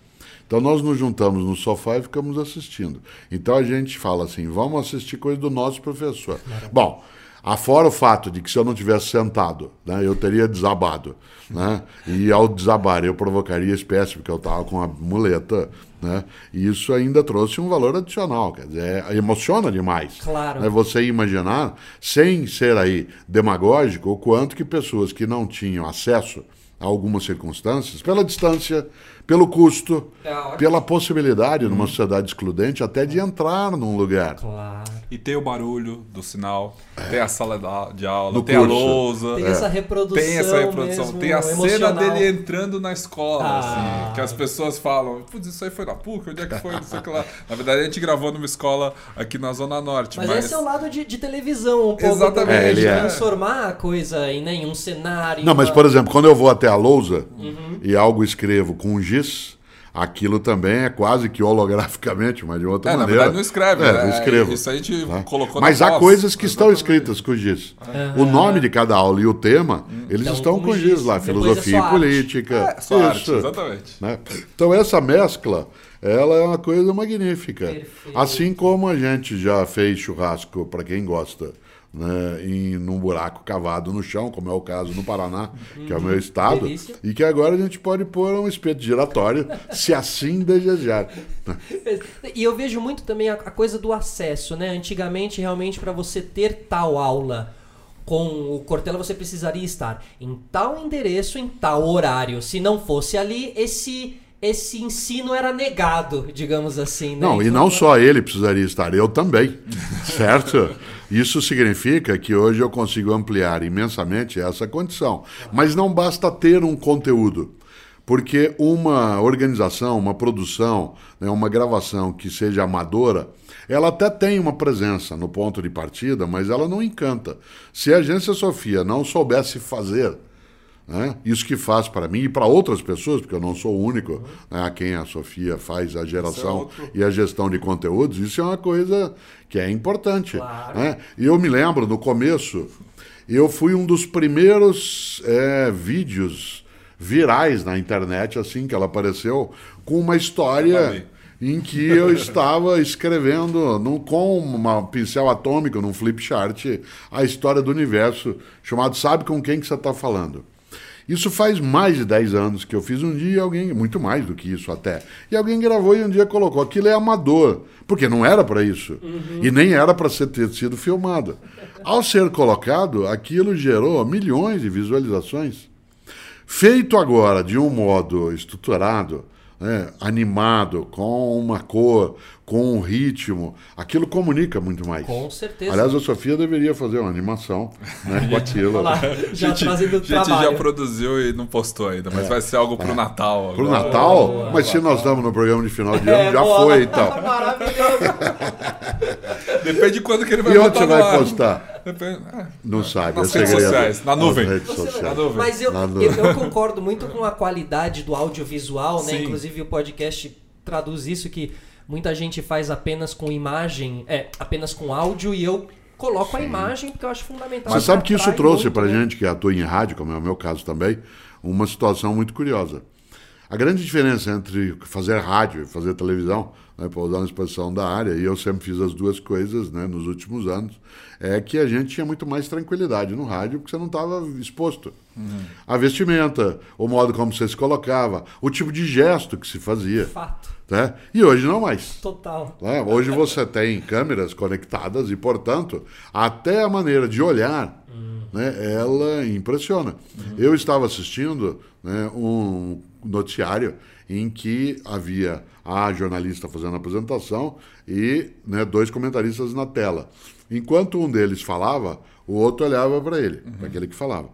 Então nós nos juntamos no sofá e ficamos assistindo. Então a gente fala assim, vamos assistir coisa do nosso professor. Bom, afora o fato de que se eu não tivesse sentado, né, eu teria desabado. Né? E ao desabar eu provocaria espécie, porque eu estava com a muleta. Né? E isso ainda trouxe um valor adicional, quer dizer, é- emociona demais. Claro. Né? Você imaginar, sem ser aí demagógico, o quanto que pessoas que não tinham acesso a algumas circunstâncias, pela distância, pelo custo, É pela possibilidade, numa sociedade excludente, até de entrar num lugar. Claro. E tem o barulho do sinal, tem a sala de aula, No tem a curso. lousa. Tem essa reprodução. Tem essa reprodução, mesmo, tem a cena emocional. dele entrando na escola, Ah. assim, que as pessoas falam, putz, isso aí foi na PUC, onde é que foi, não sei o que lá. Na verdade, a gente gravou numa escola aqui na Zona Norte, Mas, mas... esse é o lado de, de televisão, um pouco Exatamente. também, É, de é. transformar a coisa em, né, em um cenário. Não, mas por exemplo, quando eu vou até a lousa Uhum. e algo escrevo com giz, aquilo também é quase que holograficamente, mas de outra É, na maneira. verdade não escreve, É, né? não escrevo. Isso a gente tá? colocou Mas na há coisas que estão escritas com giz. O nome de cada aula e o tema, eles Então, estão com giz giz, lá, é filosofia só e política. É, só arte, Isso. exatamente. né? Então essa mescla, ela é uma coisa magnífica. Perfeito. Assim como a gente já fez churrasco, para quem gosta, né, em num buraco cavado no chão, como é o caso no Paraná, que é o meu estado, Delícia. e que agora a gente pode pôr um espeto giratório, *laughs* se assim desejar. E eu vejo muito também a, a coisa do acesso, né? Antigamente, realmente, para você ter tal aula com o Cortella, você precisaria estar em tal endereço, em tal horário. Se não fosse ali, esse esse ensino era negado, digamos assim. Né? Não, e Então, não só ele precisaria estar, eu também, certo? Isso significa que hoje eu consigo ampliar imensamente essa condição. Mas não basta ter um conteúdo, porque uma organização, uma produção, né, uma gravação que seja amadora, ela até tem uma presença no ponto de partida, mas ela não encanta. Se a Agência Sofia não soubesse fazer Né? Isso que faz para mim e para outras pessoas, porque eu não sou o único né, a quem a Sofia faz a geração outro. e a gestão de conteúdos, isso é uma coisa que é importante. Claro. Né? E eu me lembro, no começo, eu fui um dos primeiros é, vídeos virais na internet, assim que ela apareceu, com uma história em que eu *laughs* estava escrevendo num, com um pincel atômico, num flip chart, a história do universo, chamado Sabe com quem que você está falando. Isso faz mais de 10 anos que eu fiz um dia e alguém, muito mais do que isso até, e alguém gravou e um dia colocou. Aquilo é amador, porque não era para isso. E nem era para ter sido filmado. Ao ser colocado, aquilo gerou milhões de visualizações. Feito agora de um modo estruturado, né, animado, com uma cor, com um ritmo, aquilo comunica muito mais. Com certeza. Aliás, a Sofia deveria fazer uma animação né, *laughs* com aquilo. Lá, já *laughs* gente, trazendo a gente trabalho. já produziu e não postou ainda, mas vai ser algo pro Natal. Pro agora. Natal? Boa, Mas se nós estamos no programa de final de ano, É, já boa. foi então. *laughs* Maravilhoso. Depende de quando que ele vai E onde você vai ar. postar? Depende- é. Não sabe, Nas é redes segredo. sociais, na Nas nuvem. sociais. Na nuvem. Mas eu, Na eu, nuvem. eu concordo muito com a qualidade do audiovisual, né? Sim. Inclusive o podcast traduz isso que muita gente faz apenas com imagem, é, apenas com áudio e eu coloco a imagem porque eu acho fundamental. Mas sabe que isso trouxe muito, pra né? gente que atua em rádio, como é o meu caso também, uma situação muito curiosa. A grande diferença entre fazer rádio e fazer televisão, né, para usar uma expressão da área, e eu sempre fiz as duas coisas né, nos últimos anos, é que a gente tinha muito mais tranquilidade no rádio porque você não estava exposto. A vestimenta, o modo como você se colocava, o tipo de gesto que se fazia. Fato. Né? E hoje não mais. Total. né? Hoje você tem câmeras conectadas e, portanto, até a maneira de olhar, né, ela impressiona. Eu estava assistindo né, um noticiário em que havia a jornalista fazendo a apresentação e né, dois comentaristas na tela. Enquanto um deles falava, o outro olhava para ele, para aquele que falava.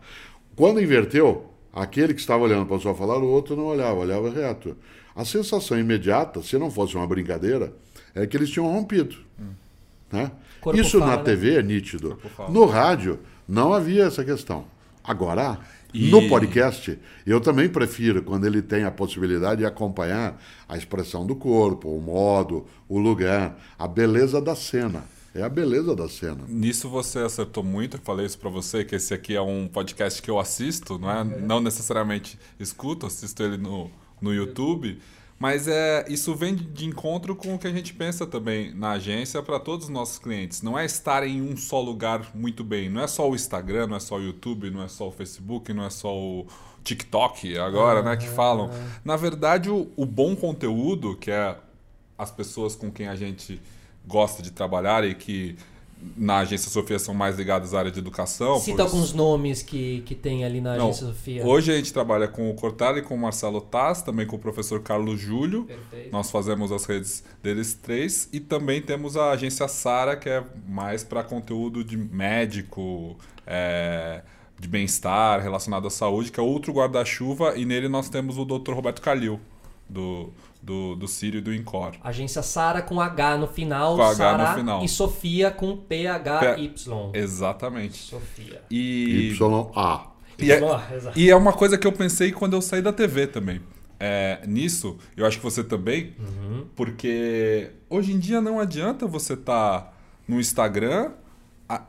Quando inverteu, aquele que estava olhando para o pessoal falar, o outro não olhava, olhava reto. A sensação imediata, se não fosse uma brincadeira, é que eles tinham rompido. Né? Corpo Isso fala, na né? TV é nítido. No rádio, não havia essa questão. Agora. E- no podcast, eu também prefiro quando ele tem a possibilidade de acompanhar a expressão do corpo, o modo, o lugar, a beleza da cena. É a beleza da cena. Nisso você acertou muito, eu falei isso pra você, que esse aqui é um podcast que eu assisto, não é? Não necessariamente escuto, assisto ele no, no YouTube, mas é isso vem de encontro com o que a gente pensa também na agência para todos os nossos clientes. Não é estar em um só lugar muito bem, não é só o Instagram, não é só o YouTube, não é só o Facebook, não é só o TikTok agora, né, que falam. Na verdade, o, o bom conteúdo, que é as pessoas com quem a gente gosta de trabalhar e que na agência Sofia são mais ligadas à área de educação. Cita por- alguns nomes que, que tem ali na Não, agência Sofia. Hoje a gente trabalha com o Cortella e com o Marcelo Taz, também com o professor Carlos Júlio. Perfeito. Nós fazemos as redes deles três e também temos a agência Sara, que é mais para conteúdo de médico, é, de bem-estar relacionado à saúde, que é outro guarda-chuva, e nele nós temos o Dr. Roberto Calil, do, do, do Sírio e do Incor. Agência Sara com H no final, Com H no Sara final. e Sofia com P-H-Y. Exatamente. Sofia. E, YA. e, é, e é uma coisa que eu pensei quando eu saí da TV também. É, nisso, eu acho que você também, porque hoje em dia não adianta você estar no Instagram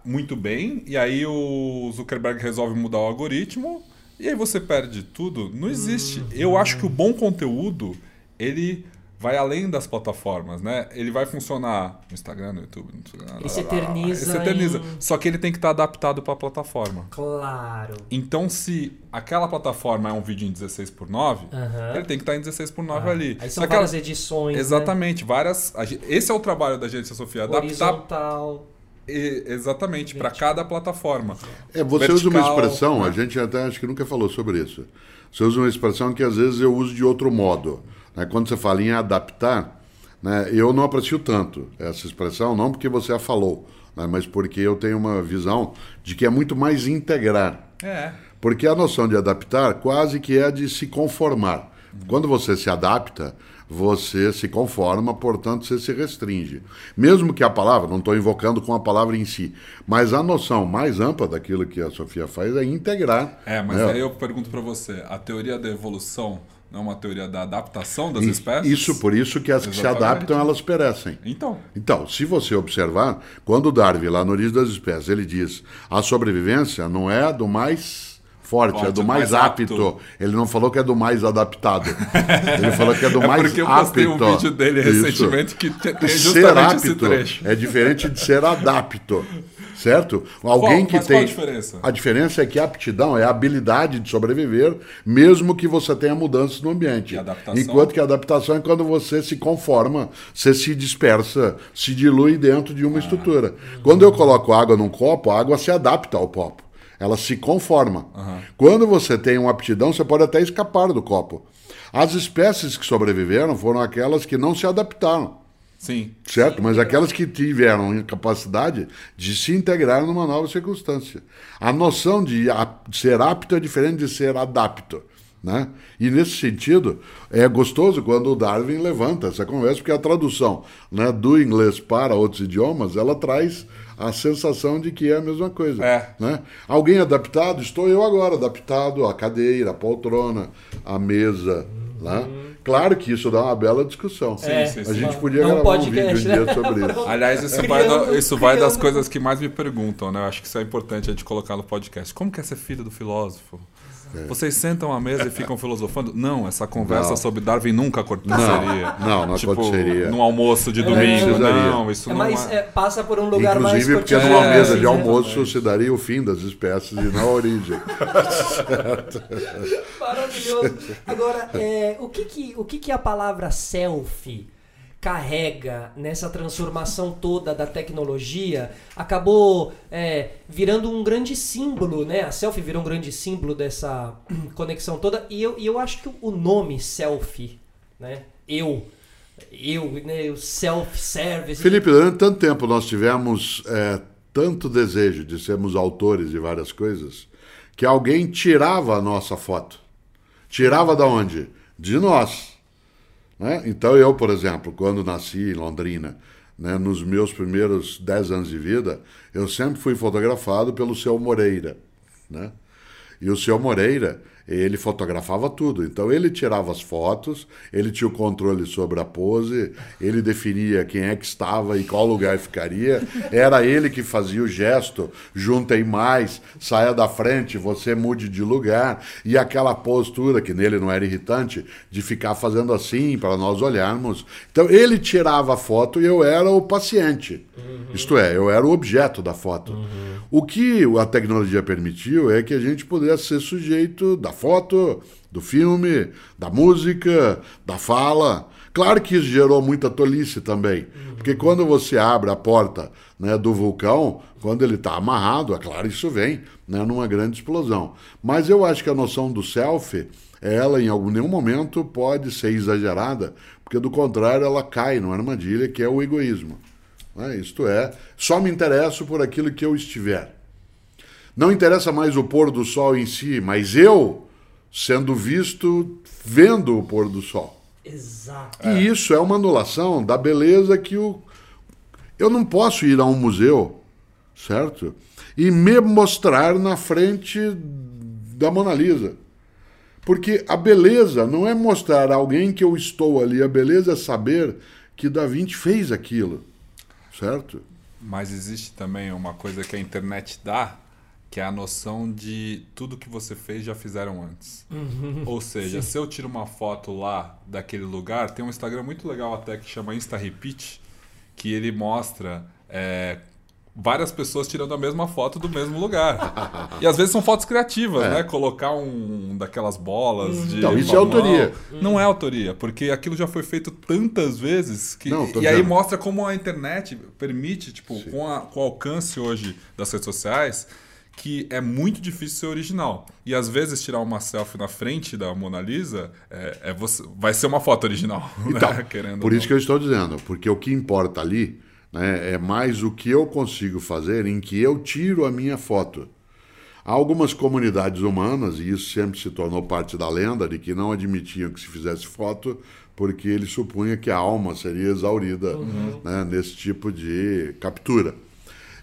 muito bem, e aí o Zuckerberg resolve mudar o algoritmo, e aí você perde tudo. Não existe. Eu acho que o bom conteúdo, ele vai além das plataformas, né? Ele vai funcionar no Instagram, no YouTube, no Instagram, Ele se eterniza Ele se eterniza. em- Só que ele tem que estar adaptado para a plataforma. Claro. Então, se aquela plataforma é um vídeo em 16 por 9, Aham. ele tem que estar em 16 por 9 ali. Ah, Aí Só são ela- várias edições. né? Exatamente, várias. a gen- Esse é o trabalho da agência Sofia, adaptar Horizontal. E- exatamente para cada plataforma. É, você usa uma Vertical, expressão, né? a gente até acho que nunca falou sobre isso. Você usa uma expressão que às vezes eu uso de outro modo. né? Quando você fala em adaptar, né, eu não aprecio tanto essa expressão, não porque você a falou, né, mas porque eu tenho uma visão de que é muito mais integrar. É. Porque a noção de adaptar quase que é de se conformar. Quando você se adapta, você se conforma, portanto, você se restringe. Mesmo que a palavra, não estou invocando com a palavra em si, mas a noção mais ampla daquilo que a Sofia faz é integrar. É, mas né? aí eu pergunto para você, a teoria da evolução não é uma teoria da adaptação das espécies? Isso, por isso que as que se Exatamente. adaptam, elas perecem. Então, Então, se você observar, quando Darwin, lá no Origem das Espécies, ele diz a sobrevivência não é do mais forte, Forte, é do mais, apto. apto. Ele não falou que é do mais adaptado. ele falou que é do *laughs* é mais porque eu apto. postei um vídeo dele Isso. recentemente que te- tem Ser justamente esse apto trecho. é diferente de ser adapto. Certo? Alguém Qual- que tem. qual a diferença? A diferença é que a aptidão é a habilidade de sobreviver, mesmo que você tenha mudanças no ambiente. Enquanto que a adaptação é quando você se conforma, você se dispersa, se dilui dentro de Ah. uma estrutura. Quando eu coloco água num copo, a água se adapta ao copo. Ela se conforma. Quando você tem uma aptidão, você pode até escapar do copo. As espécies que sobreviveram foram aquelas que não se adaptaram. sim. Certo? Mas aquelas que tiveram capacidade de se integrar numa nova circunstância. A noção de ser apto é diferente de ser adapto. Né? E nesse sentido, é gostoso quando o Darwin levanta essa conversa, porque a tradução né, do inglês para outros idiomas, ela traz a sensação de que é a mesma coisa. É. Né? Alguém adaptado? Estou eu agora, adaptado à cadeira, à poltrona, à mesa. Né? Claro que isso dá uma bela discussão. É, sim, a sim. gente podia um gravar um podcast, vídeo um dia né? sobre isso. *laughs* Aliás, isso, Criando- vai, da- isso vai das coisas que mais me perguntam, né? Eu acho que isso é importante a gente colocar no podcast. Como que é ser filho do filósofo? Vocês sentam à mesa e ficam filosofando? Não, essa conversa Não. sobre Darwin nunca aconteceria. Não, não tipo, aconteceria. Num almoço de domingo. precisaria. não, isso É, não mas é. é, passa por um lugar mais Inclusive porque cotidiano, numa mesa de almoço se daria o fim das espécies e não a origem. *laughs* Maravilhoso. Agora, é, o, que, que, o que, que a palavra selfie carrega nessa transformação toda da tecnologia? Acabou é, virando um grande símbolo, né? A selfie virou um grande símbolo dessa *clears throat* conexão toda. E eu, e eu acho que o nome selfie, né? Eu. Eu, né? O self-service. Felipe, durante tanto tempo nós tivemos é, tanto desejo de sermos autores de várias coisas que alguém tirava a nossa foto. Tirava da onde? De nós. Né? Então eu, por exemplo, quando nasci em Londrina, né, nos meus primeiros 10 anos de vida, eu sempre fui fotografado pelo seu Moreira. Né? E o seu Moreira, ele fotografava tudo. Então ele tirava as fotos, ele tinha o controle sobre a pose, ele definia quem é que estava e qual lugar ficaria. Era ele que fazia o gesto, juntem mais, saia da frente, você mude de lugar. E aquela postura, que nele não era irritante, de ficar fazendo assim para nós olharmos. Então ele tirava a foto e eu era o paciente. Isto é, eu era o objeto da foto. O que a tecnologia permitiu é que a gente pudesse ser sujeito da foto, do filme, da música, da fala. Claro que isso gerou muita tolice também, porque quando você abre a porta né, do vulcão, quando ele está amarrado, é claro, isso vem né, numa grande explosão. Mas eu acho que a noção do selfie, ela em algum nenhum momento pode ser exagerada, porque do contrário ela cai numa armadilha que é o egoísmo. né? Isto é, só me interesso por aquilo que eu estiver. Não interessa mais o pôr do sol em si, mas eu sendo visto vendo o pôr do sol. Exato. E isso é uma anulação da beleza que o. Eu não posso ir a um museu, certo? E me mostrar na frente da Mona Lisa. Porque a beleza não é mostrar a alguém que eu estou ali, a beleza é saber que Da Vinci fez aquilo, certo? Mas existe também uma coisa que a internet dá, que é a noção de tudo que você fez já fizeram antes. Ou seja, se eu tiro uma foto lá daquele lugar, tem um Instagram muito legal até que chama Insta Repeat, que ele mostra é, várias pessoas tirando a mesma foto do mesmo lugar. *laughs* e às vezes são fotos criativas, né? Colocar um daquelas bolas de. Então, isso é mamão. autoria. Não é autoria, porque aquilo já foi feito tantas vezes que. Não, tô e aí mostra como a internet permite, tipo, com, a- com o alcance hoje das redes sociais, que é muito difícil ser original. E às vezes tirar uma selfie na frente da Mona Lisa é, é você, vai ser uma foto original. *laughs* Então, né? Querendo por isso não. que eu estou dizendo, porque o que importa ali né, é mais o que eu consigo fazer em que eu tiro a minha foto. Há algumas comunidades humanas, e isso sempre se tornou parte da lenda, de que não admitiam que se fizesse foto porque ele supunha que a alma seria exaurida né, nesse tipo de captura.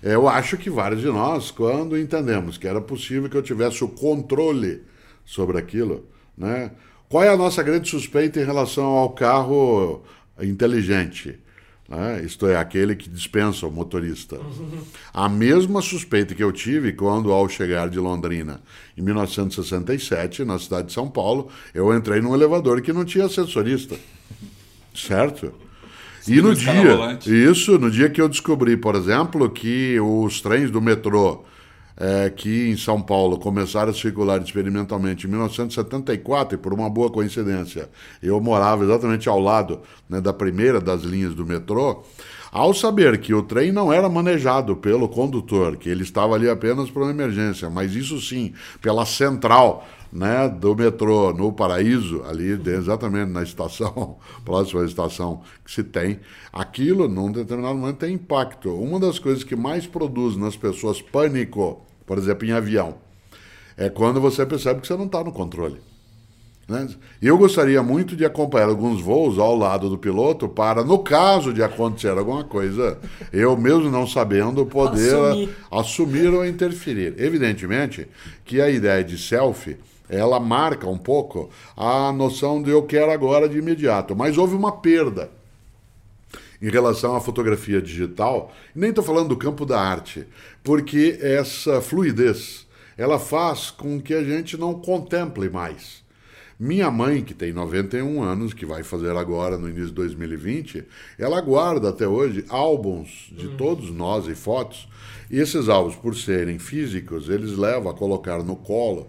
Eu acho que vários de nós, quando entendemos que era possível que eu tivesse o controle sobre aquilo, né? Qual é a nossa grande suspeita em relação ao carro inteligente? Né? Isto é, aquele que dispensa o motorista. *laughs* A mesma suspeita que eu tive quando, ao chegar de Londrina, em 1967, na cidade de São Paulo, eu entrei num elevador que não tinha assessorista. Certo? E no dia, isso, no dia que eu descobri, por exemplo, que os trens do metrô é, que em São Paulo começaram a circular experimentalmente em 1974, e por uma boa coincidência, eu morava exatamente ao lado né, da primeira das linhas do metrô. Ao saber que o trem não era manejado pelo condutor, que ele estava ali apenas para uma emergência, mas isso sim, pela central né, do metrô no Paraíso, ali de- exatamente na estação, *laughs* próxima à estação que se tem, aquilo num determinado momento tem impacto. Uma das coisas que mais produz nas pessoas pânico, por exemplo, em avião, é quando você percebe que você não está no controle. né? Eu gostaria muito de acompanhar alguns voos ao lado do piloto para, no caso de acontecer alguma coisa, eu mesmo não sabendo, poder Assumir. assumir ou interferir. Evidentemente que a ideia de selfie ela marca um pouco a noção de eu quero agora de imediato, mas houve uma perda em relação à fotografia digital, nem estou falando do campo da arte, porque essa fluidez ela faz com que a gente não contemple mais. Minha mãe, que tem 91 anos, que vai fazer agora no início de 2020, ela guarda até hoje álbuns de todos nós e fotos. E esses álbuns, por serem físicos, eles levam a colocar no colo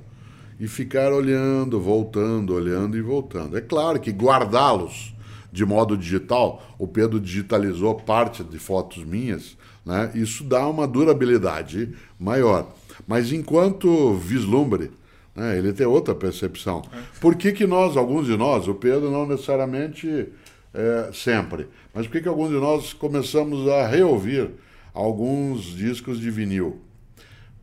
e ficar olhando, voltando, olhando e voltando. É claro que guardá-los de modo digital, o Pedro digitalizou parte de fotos minhas, né? Isso dá uma durabilidade maior. Mas enquanto vislumbre, né, ele tem outra percepção. Por que, que nós, alguns de nós, o Pedro não necessariamente é, sempre, mas por que, que alguns de nós começamos a reouvir alguns discos de vinil?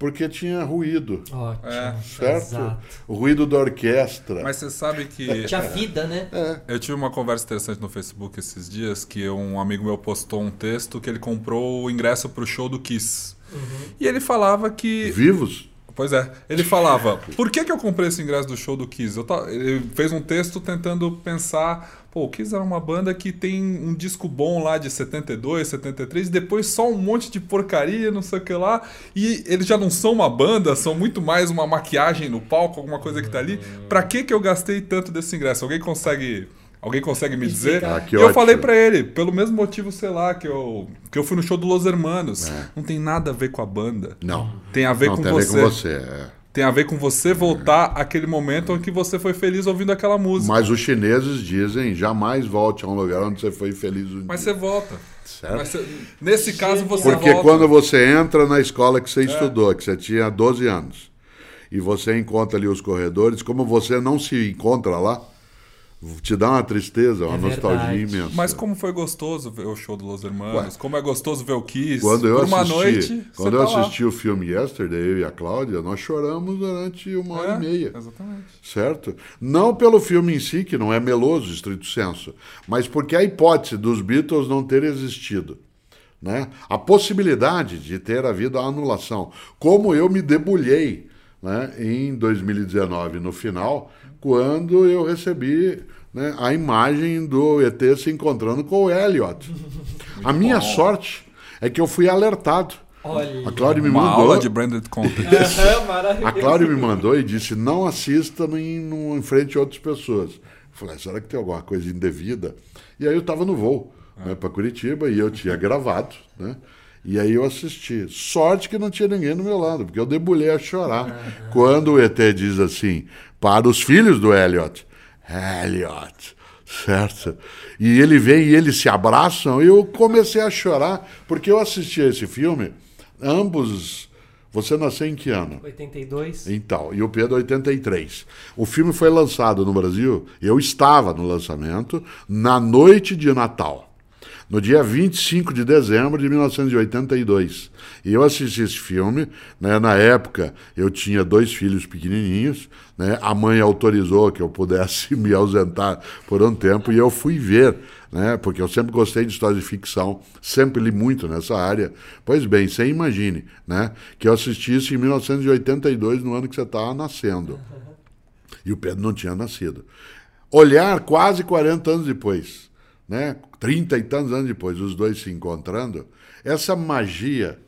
Porque tinha ruído, Ótimo. É, certo? Exato. O ruído da orquestra. Mas você sabe que. *laughs* Tinha vida, né? Eu tive uma conversa interessante no Facebook esses dias que um amigo meu postou um texto que ele comprou o ingresso pro show do Kiss. E ele falava que. Vivos? Pois é, ele falava, por que, que eu comprei esse ingresso do show do Kiss? Eu ta- Ele fez um texto tentando pensar, pô, o Kiss era uma banda que tem um disco bom lá de 72, 73, e depois só um monte de porcaria, não sei o que lá, e eles já não são uma banda, são muito mais uma maquiagem no palco, alguma coisa que tá ali. Pra que que eu gastei tanto desse ingresso? Alguém consegue... Alguém consegue me dizer? Ah, que e eu ótimo. falei pra ele, pelo mesmo motivo, sei lá, que eu, que eu fui no show do Los Hermanos. É. Não tem nada a ver com a banda. Não. Tem a ver não, com tem você. a ver com você. é. Tem a ver com você voltar àquele momento em que você foi feliz ouvindo aquela música. Mas os chineses dizem jamais volte a um lugar onde você foi feliz um Mas dia. você volta. Você- nesse caso você Porque volta. quando você entra na escola que você estudou, que você tinha 12 anos, e você encontra ali os corredores, como você não se encontra lá, te dá uma tristeza, uma É nostalgia imensa. Mas como foi gostoso ver o show do Los Hermanos, como é gostoso ver o Kiss. Quando eu Por uma assisti, noite, quando eu tá lá. assisti o filme Yesterday, eu e a Cláudia, nós choramos durante uma hora É, e meia. Exatamente. certo? Não pelo filme em si, que não é meloso, estrito senso, mas porque a hipótese dos Beatles não ter existido. Né? A possibilidade de ter havido a anulação. Como eu me debulhei né, em 2019, no final, quando eu recebi né, a imagem do ET se encontrando com o Elliot. *laughs* A minha sorte é que eu fui alertado. Olha. A Cláudia me Uma mandou. aula de branded content. *laughs* É maravilhoso. A Cláudia me mandou e disse: não assista em, no- em frente a outras pessoas. Eu falei: será que tem alguma coisa indevida? E aí eu estava no voo né, para Curitiba e eu tinha gravado, né? E aí eu assisti. Sorte que não tinha ninguém do meu lado, porque eu debulhei a chorar. Quando o ET diz assim, para os filhos do Elliot, Elliot, certo? E ele vem e eles se abraçam, e eu comecei a chorar, porque eu assisti a esse filme, ambos. Você nasceu em que ano? 82. Então, e o Pedro 83. O filme foi lançado no Brasil, eu estava no lançamento, na noite de Natal. No dia 25 de dezembro de 1982. E eu assisti esse filme, né, na época eu tinha dois filhos pequenininhos, né, a mãe autorizou que eu pudesse *laughs* me ausentar por um tempo e eu fui ver, né, porque eu sempre gostei de história de ficção, sempre li muito nessa área. Pois bem, você imagine né, que eu assisti isso em 1982, no ano que você estava nascendo. E o Pedro não tinha nascido. Olhar quase 40 anos depois né? Trinta e tantos anos depois, os dois se encontrando, essa magia,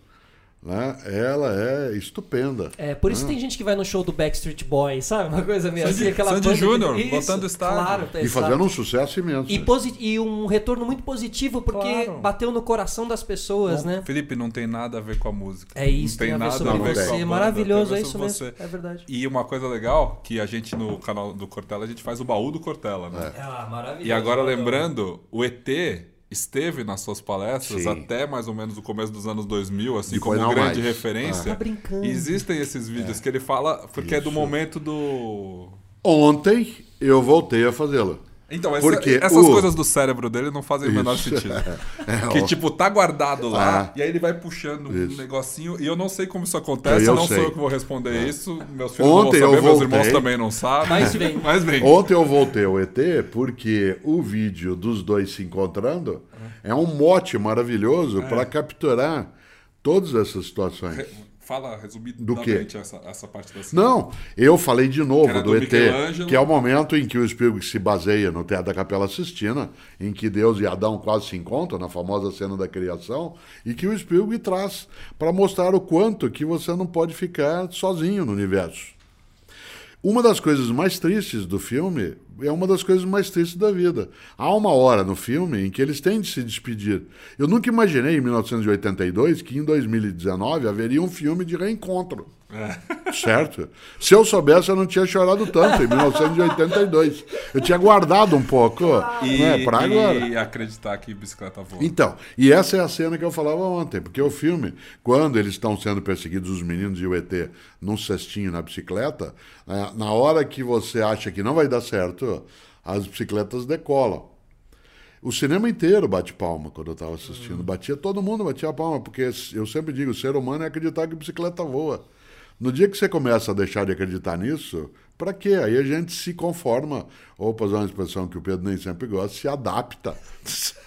né? Ela é estupenda. É, por isso né? tem gente que vai no show do Backstreet Boys, sabe? Uma coisa meio Sandy- assim, aquela Sandy Júnior, Isso, botando estádio. Claro, E exato. fazendo um sucesso imenso. E, posi- e um retorno muito positivo, porque Claro. bateu no coração das pessoas, Bom, né? Felipe, não tem nada a ver com a música. É isso, não tem tem a ver nada sobre a ver tem. com a você. banda, Maravilhoso, é isso sobre mesmo. você. É verdade. E uma coisa legal, que a gente no canal do Cortella, a gente faz o baú do Cortella, né? Ah, maravilhoso. E agora lembrando, o ET esteve nas suas palestras Sim. até mais ou menos o começo dos anos 2000, assim Depois como grande mais. referência. Tá brincando. Existem esses vídeos que ele fala, porque é do Isso. momento do... Ontem eu voltei a fazê-lo. Então, essa- Porque essas o- coisas do cérebro dele não fazem o menor Isso. sentido. *laughs* É, que ó. tipo, tá guardado lá, Ah. e aí ele vai puxando um Isso. negocinho, e eu não sei como isso acontece, Eu não sei. sou eu que vou responder isso, meus filhos Ontem não eu vão saber, meus irmãos também não sabem. Mas vem. *laughs* Mas vem. Ontem eu voltei ao ET porque o vídeo dos dois se encontrando é um mote maravilhoso para capturar todas essas situações. Fala resumidamente essa, essa parte da Não, eu falei de novo do, do ET, que é o momento em que o Spielberg se baseia no Teatro da Capela Sistina, em que Deus e Adão quase se encontram, na famosa cena da criação, e que o Spielberg traz para mostrar o quanto que você não pode ficar sozinho no universo. Uma das coisas mais tristes do filme é uma das coisas mais tristes da vida. Há uma hora no filme em que eles têm de se despedir. Eu nunca imaginei em 1982 que em 2019 haveria um filme de reencontro. Certo? Se eu soubesse, eu não tinha chorado tanto em 1982. Eu tinha guardado um pouco E, né, para agora. e acreditar que bicicleta voa. Então, e essa é a cena que eu falava ontem, porque o filme, quando eles estão sendo perseguidos, os meninos e o ET, num cestinho na bicicleta, né, na hora que você acha que não vai dar certo, as bicicletas decolam. O cinema inteiro bate palma quando eu estava assistindo. Batia, todo mundo batia palma, porque eu sempre digo, o ser humano é acreditar que bicicleta voa. No dia que você começa a deixar de acreditar nisso, para quê? Aí a gente se conforma, ou para usar uma expressão que o Pedro nem sempre gosta, se adapta. *laughs*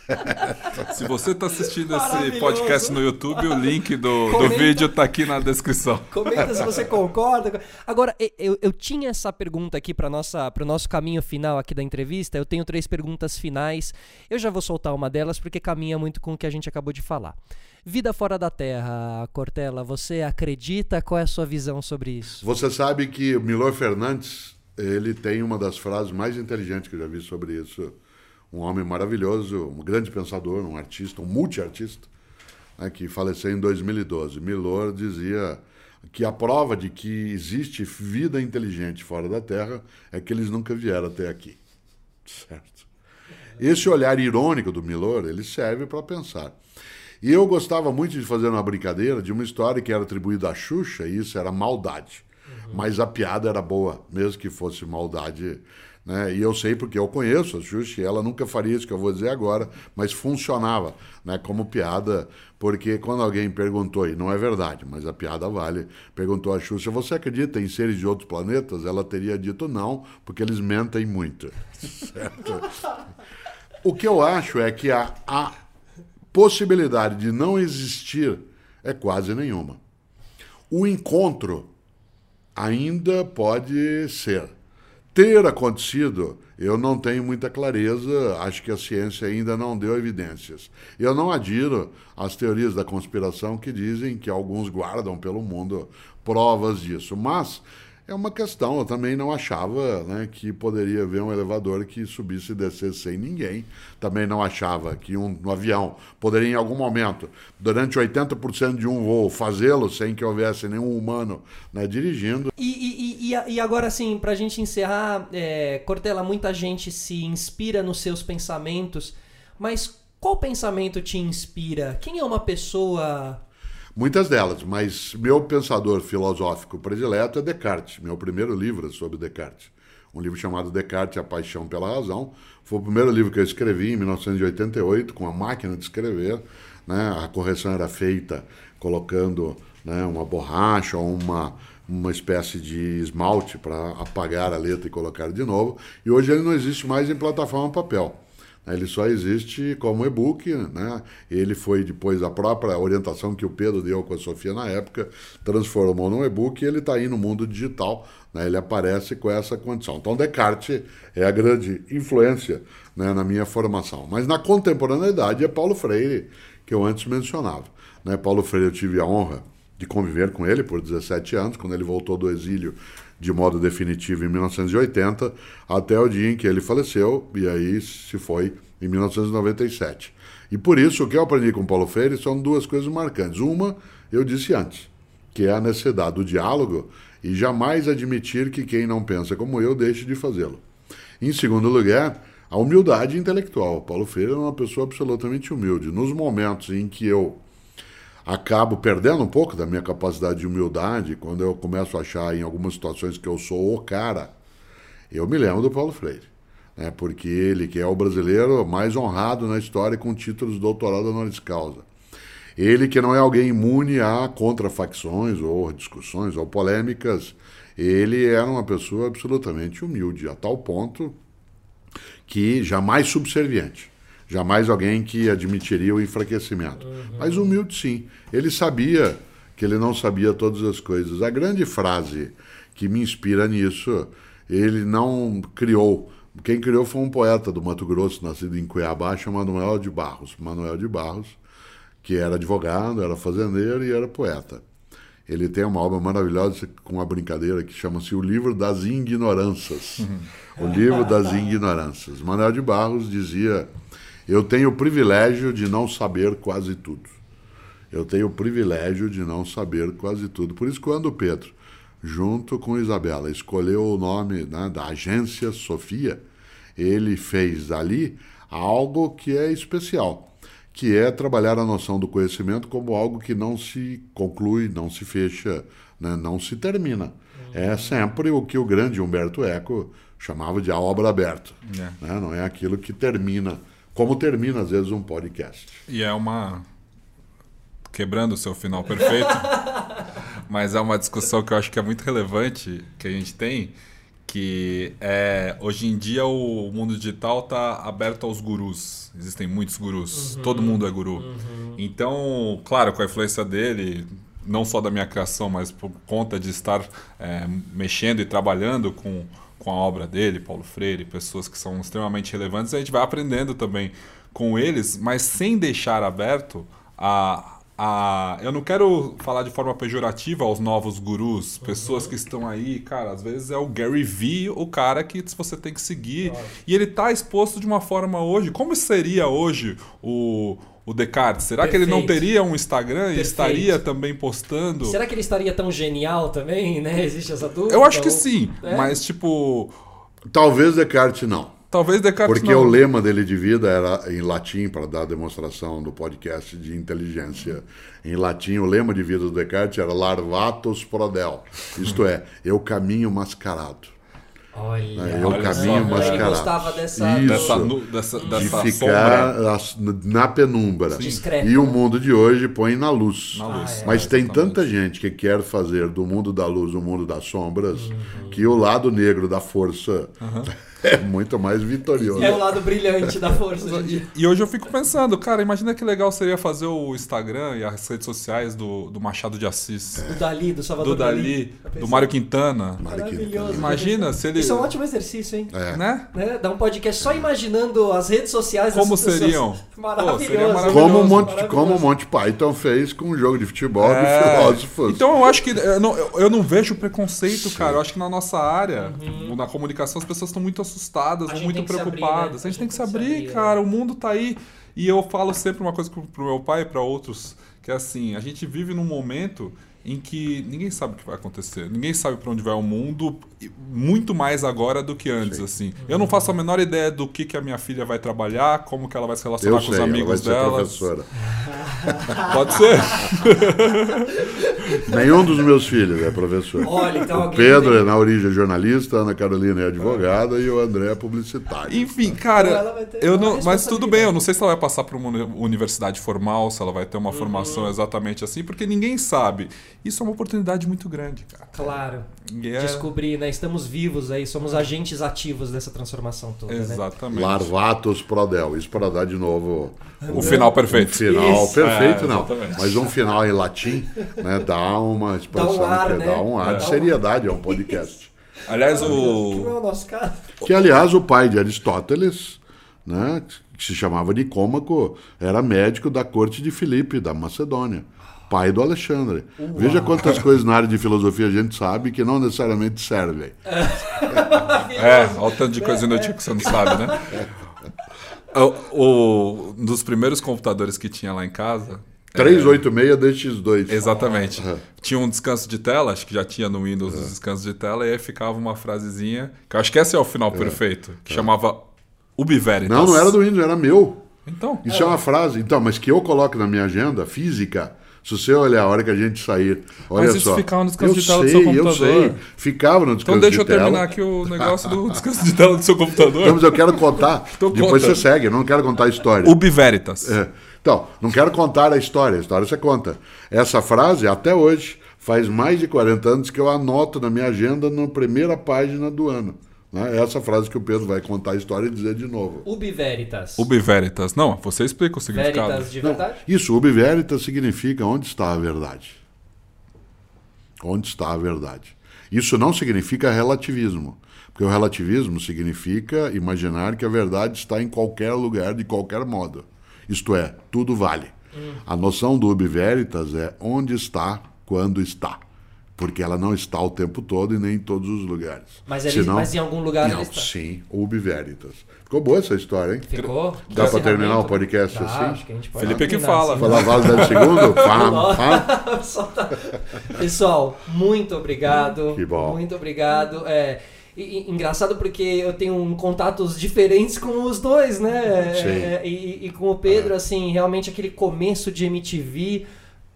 Se você tá assistindo esse podcast no YouTube, o link do, do vídeo tá aqui na descrição. Comenta se você *laughs* concorda. Agora, eu, eu tinha essa pergunta aqui para o nosso caminho final aqui da entrevista. Eu tenho três perguntas finais. Eu já vou soltar uma delas porque caminha muito com o que a gente acabou de falar. Vida fora da Terra, Cortella, você acredita? Qual é a sua visão sobre isso? Você sabe que Milor Fernandes, ele tem uma das frases mais inteligentes que eu já vi sobre isso. Um homem maravilhoso, um grande pensador, um artista, um multiartista, né, que faleceu em 2012. Milor dizia que a prova de que existe vida inteligente fora da Terra é que eles nunca vieram até aqui. Certo? Esse olhar irônico do Milor, ele serve para pensar. E eu gostava muito de fazer uma brincadeira de uma história que era atribuída à Xuxa, e isso era maldade. Mas a piada era boa, mesmo que fosse maldade. Né? E eu sei porque eu conheço a Xuxa, e ela nunca faria isso que eu vou dizer agora, mas funcionava né, como piada, porque quando alguém perguntou, e não é verdade, mas a piada vale, perguntou a Xuxa, você acredita em seres de outros planetas? Ela teria dito não, porque eles mentem muito. *laughs* Certo? O que eu acho é que a, a possibilidade de não existir é quase nenhuma. O encontro ainda pode ser. Ter acontecido, eu não tenho muita clareza, acho que a ciência ainda não deu evidências. Eu não adiro às teorias da conspiração que dizem que alguns guardam pelo mundo provas disso, mas é uma questão, eu também não achava né, que poderia haver um elevador que subisse e descesse sem ninguém. Também não achava que um, um avião poderia, em algum momento, durante 80% de um voo, fazê-lo sem que houvesse nenhum humano né, dirigindo. E, e- e- e agora, assim, pra gente encerrar, é, Cortella, muita gente se inspira nos seus pensamentos, mas qual pensamento te inspira? Quem é uma pessoa. Muitas delas, mas meu pensador filosófico predileto é Descartes. Meu primeiro livro sobre Descartes. um livro chamado Descartes, A Paixão pela Razão. Foi o primeiro livro que eu escrevi em 1988, com a máquina de escrever. Né? A correção era feita colocando né, uma borracha ou uma, uma espécie de esmalte para apagar a letra e colocar de novo. E hoje ele não existe mais em plataforma papel. Ele só existe como e-book, né? Ele foi depois a própria orientação que o Pedro deu com a Sofia na época, transformou num e-book e ele está aí no mundo digital, né? Ele aparece com essa condição. Então Descartes é a grande influência né, na minha formação. Mas na contemporaneidade é Paulo Freire, que eu antes mencionava. Né? Paulo Freire eu tive a honra de conviver com ele por 17 anos, quando ele voltou do exílio de modo definitivo em 1980, até o dia em que ele faleceu, e aí se foi em 1997. E por isso, o que eu aprendi com Paulo Freire são duas coisas marcantes. Uma, eu disse antes, que é a necessidade do diálogo e jamais admitir que quem não pensa como eu deixe de fazê-lo. Em segundo lugar, a humildade intelectual. Paulo Freire é uma pessoa absolutamente humilde. Nos momentos em que eu acabo perdendo um pouco da minha capacidade de humildade quando eu começo a achar em algumas situações que eu sou o cara. Eu me lembro do Paulo Freire, né? porque ele que é o brasileiro mais honrado na história com títulos de doutorado honoris causa. Ele que não é alguém imune a contrafacções ou discussões ou polêmicas, ele era uma pessoa absolutamente humilde, a tal ponto que jamais subserviente. Jamais alguém que admitiria o enfraquecimento. Uhum. Mas humilde, sim. Ele sabia que ele não sabia todas as coisas. A grande frase que me inspira nisso, ele não criou. Quem criou foi um poeta do Mato Grosso, nascido em Cuiabá, chamado Manuel de Barros. Manuel de Barros, que era advogado, era fazendeiro e era poeta. Ele tem uma obra maravilhosa com uma brincadeira que chama-se O Livro das Ignorâncias. Uhum. O Livro das Ignorâncias. Manuel de Barros dizia eu tenho o privilégio de não saber quase tudo. Eu tenho o privilégio de não saber quase tudo. Por isso, quando o Pedro, junto com Isabela, escolheu o nome né, da agência Sofia, ele fez ali algo que é especial, que é trabalhar a noção do conhecimento como algo que não se conclui, não se fecha, né, não se termina. É sempre o que o grande Humberto Eco chamava de a obra aberta. É. Né? Não é aquilo que termina como termina às vezes um podcast. E é uma quebrando o seu final perfeito, *laughs* mas é uma discussão que eu acho que é muito relevante que a gente tem, que é hoje em dia o mundo digital está aberto aos gurus. Existem muitos gurus, uhum. todo mundo é guru. Uhum. Então, claro, com a influência dele, não só da minha criação, mas por conta de estar é, mexendo e trabalhando com com a obra dele, Paulo Freire, pessoas que são extremamente relevantes, a gente vai aprendendo também com eles, mas sem deixar aberto a, a. Eu não quero falar de forma pejorativa aos novos gurus, pessoas que estão aí, cara, às vezes é o Gary Vee, o cara que você tem que seguir. E ele está exposto de uma forma hoje. Como seria hoje o o Descartes? Será Perfeito. que ele não teria um Instagram e estaria também postando? Será que ele estaria tão genial também, né? Existe essa dúvida? Eu acho que sim, é? mas tipo... Talvez Descartes não. Talvez Descartes Porque não. o lema dele de vida era em latim, para dar a demonstração do podcast de inteligência. Em latim, o lema de vida do Descartes era larvatus prodel. Isto é, eu caminho mascarado. Olha, né? eu caminho mascarado. Ele gostava dessa, Isso, dessa, dessa, de ficar na penumbra. Discreto, e o mundo de hoje põe na luz. Na luz. Ah, é, Mas tem tanta gente que quer fazer do mundo da luz o mundo das sombras uhum. que o lado negro da força uhum. *laughs* é muito mais vitorioso. É o lado brilhante da força. e, e, hoje eu fico pensando, cara, imagina que legal seria fazer o Instagram e as redes sociais do, do Machado de Assis. É. Do Dali, do Salvador do Dali. Dali do Mário Quintana. Maravilhoso. Imagina se ele... Isso é um ótimo exercício, hein? É. Né? né? Dá um podcast só imaginando as redes sociais Como seriam? Maravilhoso. *laughs* Pô, seria maravilhoso. Como o Monty, como o Monty Python fez com um jogo de futebol é. de filósofos. Então eu acho que eu não, eu não vejo preconceito, Sim. cara. Eu acho que na nossa área, uhum. na comunicação, as pessoas estão muito assustadas, muito preocupadas. Abrir, né? A gente tem que se abrir, abrir cara. O mundo tá aí. E eu falo sempre uma coisa pro meu pai e para outros, que é assim, a gente vive num momento em que ninguém sabe o que vai acontecer, ninguém sabe para onde vai o mundo, muito mais agora do que antes, Sim. assim. Eu não faço a menor ideia do que, que a minha filha vai trabalhar, como que ela vai se relacionar Eu com sei, os amigos dela. Ser professora. *laughs* Pode ser. *laughs* Nenhum dos meus filhos é professor. Olha, então o Pedro tem- é na origem jornalista, a Ana Carolina é advogada e o André é publicitário. Enfim, Ela cara, eu não, mas tudo bem, eu não sei se ela vai passar por uma uni- universidade formal, se ela vai ter uma Uhum. formação exatamente assim, porque ninguém sabe. Isso é uma oportunidade muito grande, cara. Claro. É- Descobrir, né? Estamos vivos aí, somos agentes ativos dessa transformação toda, né? Exatamente. Larvatos Prodel. Isso para dar de novo O final um perfeito. final Isso. perfeito, É, não. exatamente. Mas um final em latim, né? Dá uma expansão, ar, que né? dá um ar de É. seriedade a um podcast. Aliás, Que não é o. caso. Que, aliás, o pai de Aristóteles, né, que se chamava Nicômaco, era médico da corte de Filipe, da Macedônia. Pai do Alexandre. Veja quantas coisas na área de filosofia a gente sabe que não necessariamente servem. *laughs* É, olha o tanto de coisa inútil que você não sabe, né? *laughs* O, o- um dos primeiros computadores que tinha lá em casa. 386 DX2. Exatamente. Uhum. Tinha um descanso de tela, acho que já tinha no Windows os descansos de tela, e aí ficava uma frasezinha, que eu acho que esse é o final perfeito, que chamava Ubi Veritas. Não, não era do Windows, era meu. Então, Isso é. uma frase, então, mas que eu coloco na minha agenda física. Se você olhar a hora que a gente sair, olha Mas isso só. ficava no descanso eu de tela do sei, seu Eu computador. sei, ficava no descanso então deixa eu de tela. terminar aqui o *laughs* negócio do descanso de tela do seu computador. Então, mas eu quero contar. *laughs* Então Depois conta. você segue, eu não quero contar a história. Ubi Veritas. É. Então, não quero contar a história, a história você conta. Essa frase, até hoje, faz mais de 40 anos que eu anoto na minha agenda na primeira página do ano. Né? Essa frase que o Pedro vai contar a história e dizer de novo. Ubi Veritas. Ubi Veritas. Não, você explica o significado. Veritas de Não, verdade? isso, ubi veritas significa onde está a verdade. Onde está a verdade. Isso não significa relativismo, porque o relativismo significa imaginar que a verdade está em qualquer lugar, de qualquer modo. Isto é, tudo vale. A noção do ubi veritas é onde está, quando está. Porque ela não está o tempo todo e nem em todos os lugares. Mas ele- mas em algum lugar não, ela está. Sim, ubi veritas. Ficou boa essa história, hein? Ficou? Dá pra terminar o podcast Tá, assim? acho que a gente pode Felipe é que fala. assim. Falar Vale 10 segundos? Pam, tá- Pessoal, muito obrigado. Que bom. Muito obrigado. É, e- e- engraçado porque eu tenho um contatos diferentes com os dois, né? Sim. É, e, e com o Pedro, assim, realmente aquele começo de MTV.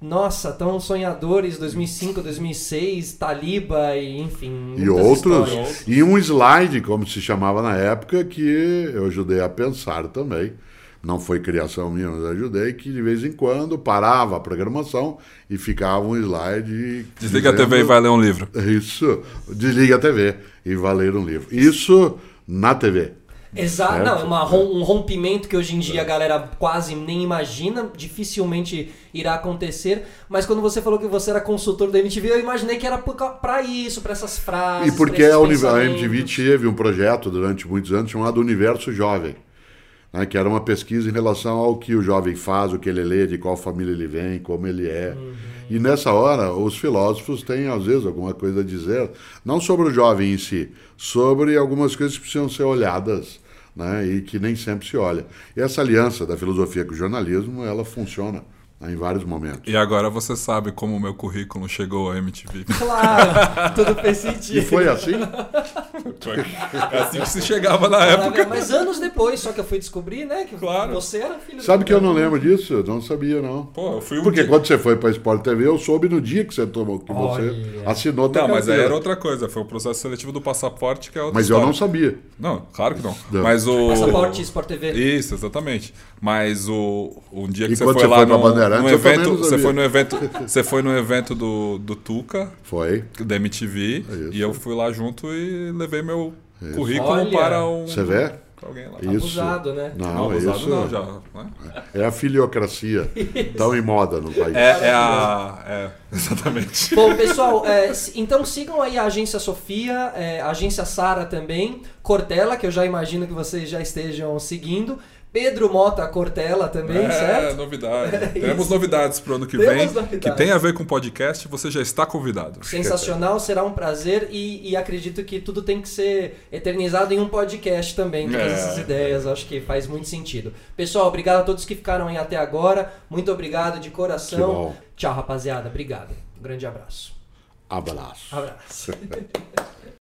Nossa, tão sonhadores, 2005, 2006, Taliba e enfim. E outros. histórias. E um slide, como se chamava na época, que eu ajudei a pensar também. Não foi criação minha, mas ajudei, que de vez em quando parava a programação e ficava um slide. Desliga a dizendo- TV e vai ler um livro. Isso. Desliga a TV e vai ler um livro. Isso na TV. Exato, Certo? não, é uma um rompimento que hoje em dia a galera quase nem imagina, dificilmente irá acontecer. Mas quando você falou que você era consultor da MTV, eu imaginei que era pra isso, pra essas frases. E porque a, a. MTV teve um projeto durante muitos anos chamado Universo Jovem, né, que era uma pesquisa em relação ao que o jovem faz, o que ele lê, de qual família ele vem, como ele é. E nessa hora, os filósofos têm, às vezes, alguma coisa a dizer, não sobre o jovem em si, sobre algumas coisas que precisam ser olhadas. Né, e que nem sempre se olha. E essa aliança da filosofia com o jornalismo, ela funciona em vários momentos. E agora você sabe como o meu currículo chegou à MTV. Claro, *laughs* tudo fez sentido. E foi assim? É assim que se chegava na época. Mas anos depois, só que eu fui descobrir, né? Que Claro. você era filho Sabe do que eu não lembro disso? Eu não sabia, não. Pô, eu fui um Porque dia- quando você foi para Sport TV, eu soube no dia que você tomou, que você Olha. assinou Não, mas aí era outra coisa. Foi o processo seletivo do passaporte, que é outra Mas eu história. não sabia. Não, claro que não. Não. Mas o. Passaporte Sport TV. Isso, exatamente. Mas o um dia que E você quando foi você lá foi pra no, Evento, você foi no evento, você foi no evento do, do Tuca, Foi. da MTV, É Isso. e eu fui lá junto e levei meu currículo Olha. para um Você vê? alguém lá. Isso. Abusado, né? Não, Não, abusado isso não, já. né? é a filiocracia. *laughs* Tão em moda no país. É, é a. É, *laughs* exatamente. Bom, pessoal, é, então sigam aí a Agência Sofia, é, a Agência Sara também, Cortella, que eu já imagino que vocês já estejam seguindo, Pedro Mota Cortella também, é, certo? novidade. *laughs* É isso. novidades pro ano que Temos vem. novidades. Que tem a ver com podcast, você já está convidado. Sensacional, será um prazer e, e acredito que tudo tem que ser eternizado em um podcast também, todas É. essas ideias, acho que faz muito sentido. Pessoal, obrigado a todos que ficaram aí até agora, muito obrigado de coração. Tchau, rapaziada, obrigado. Um grande abraço. Abraço. Abraço. *laughs*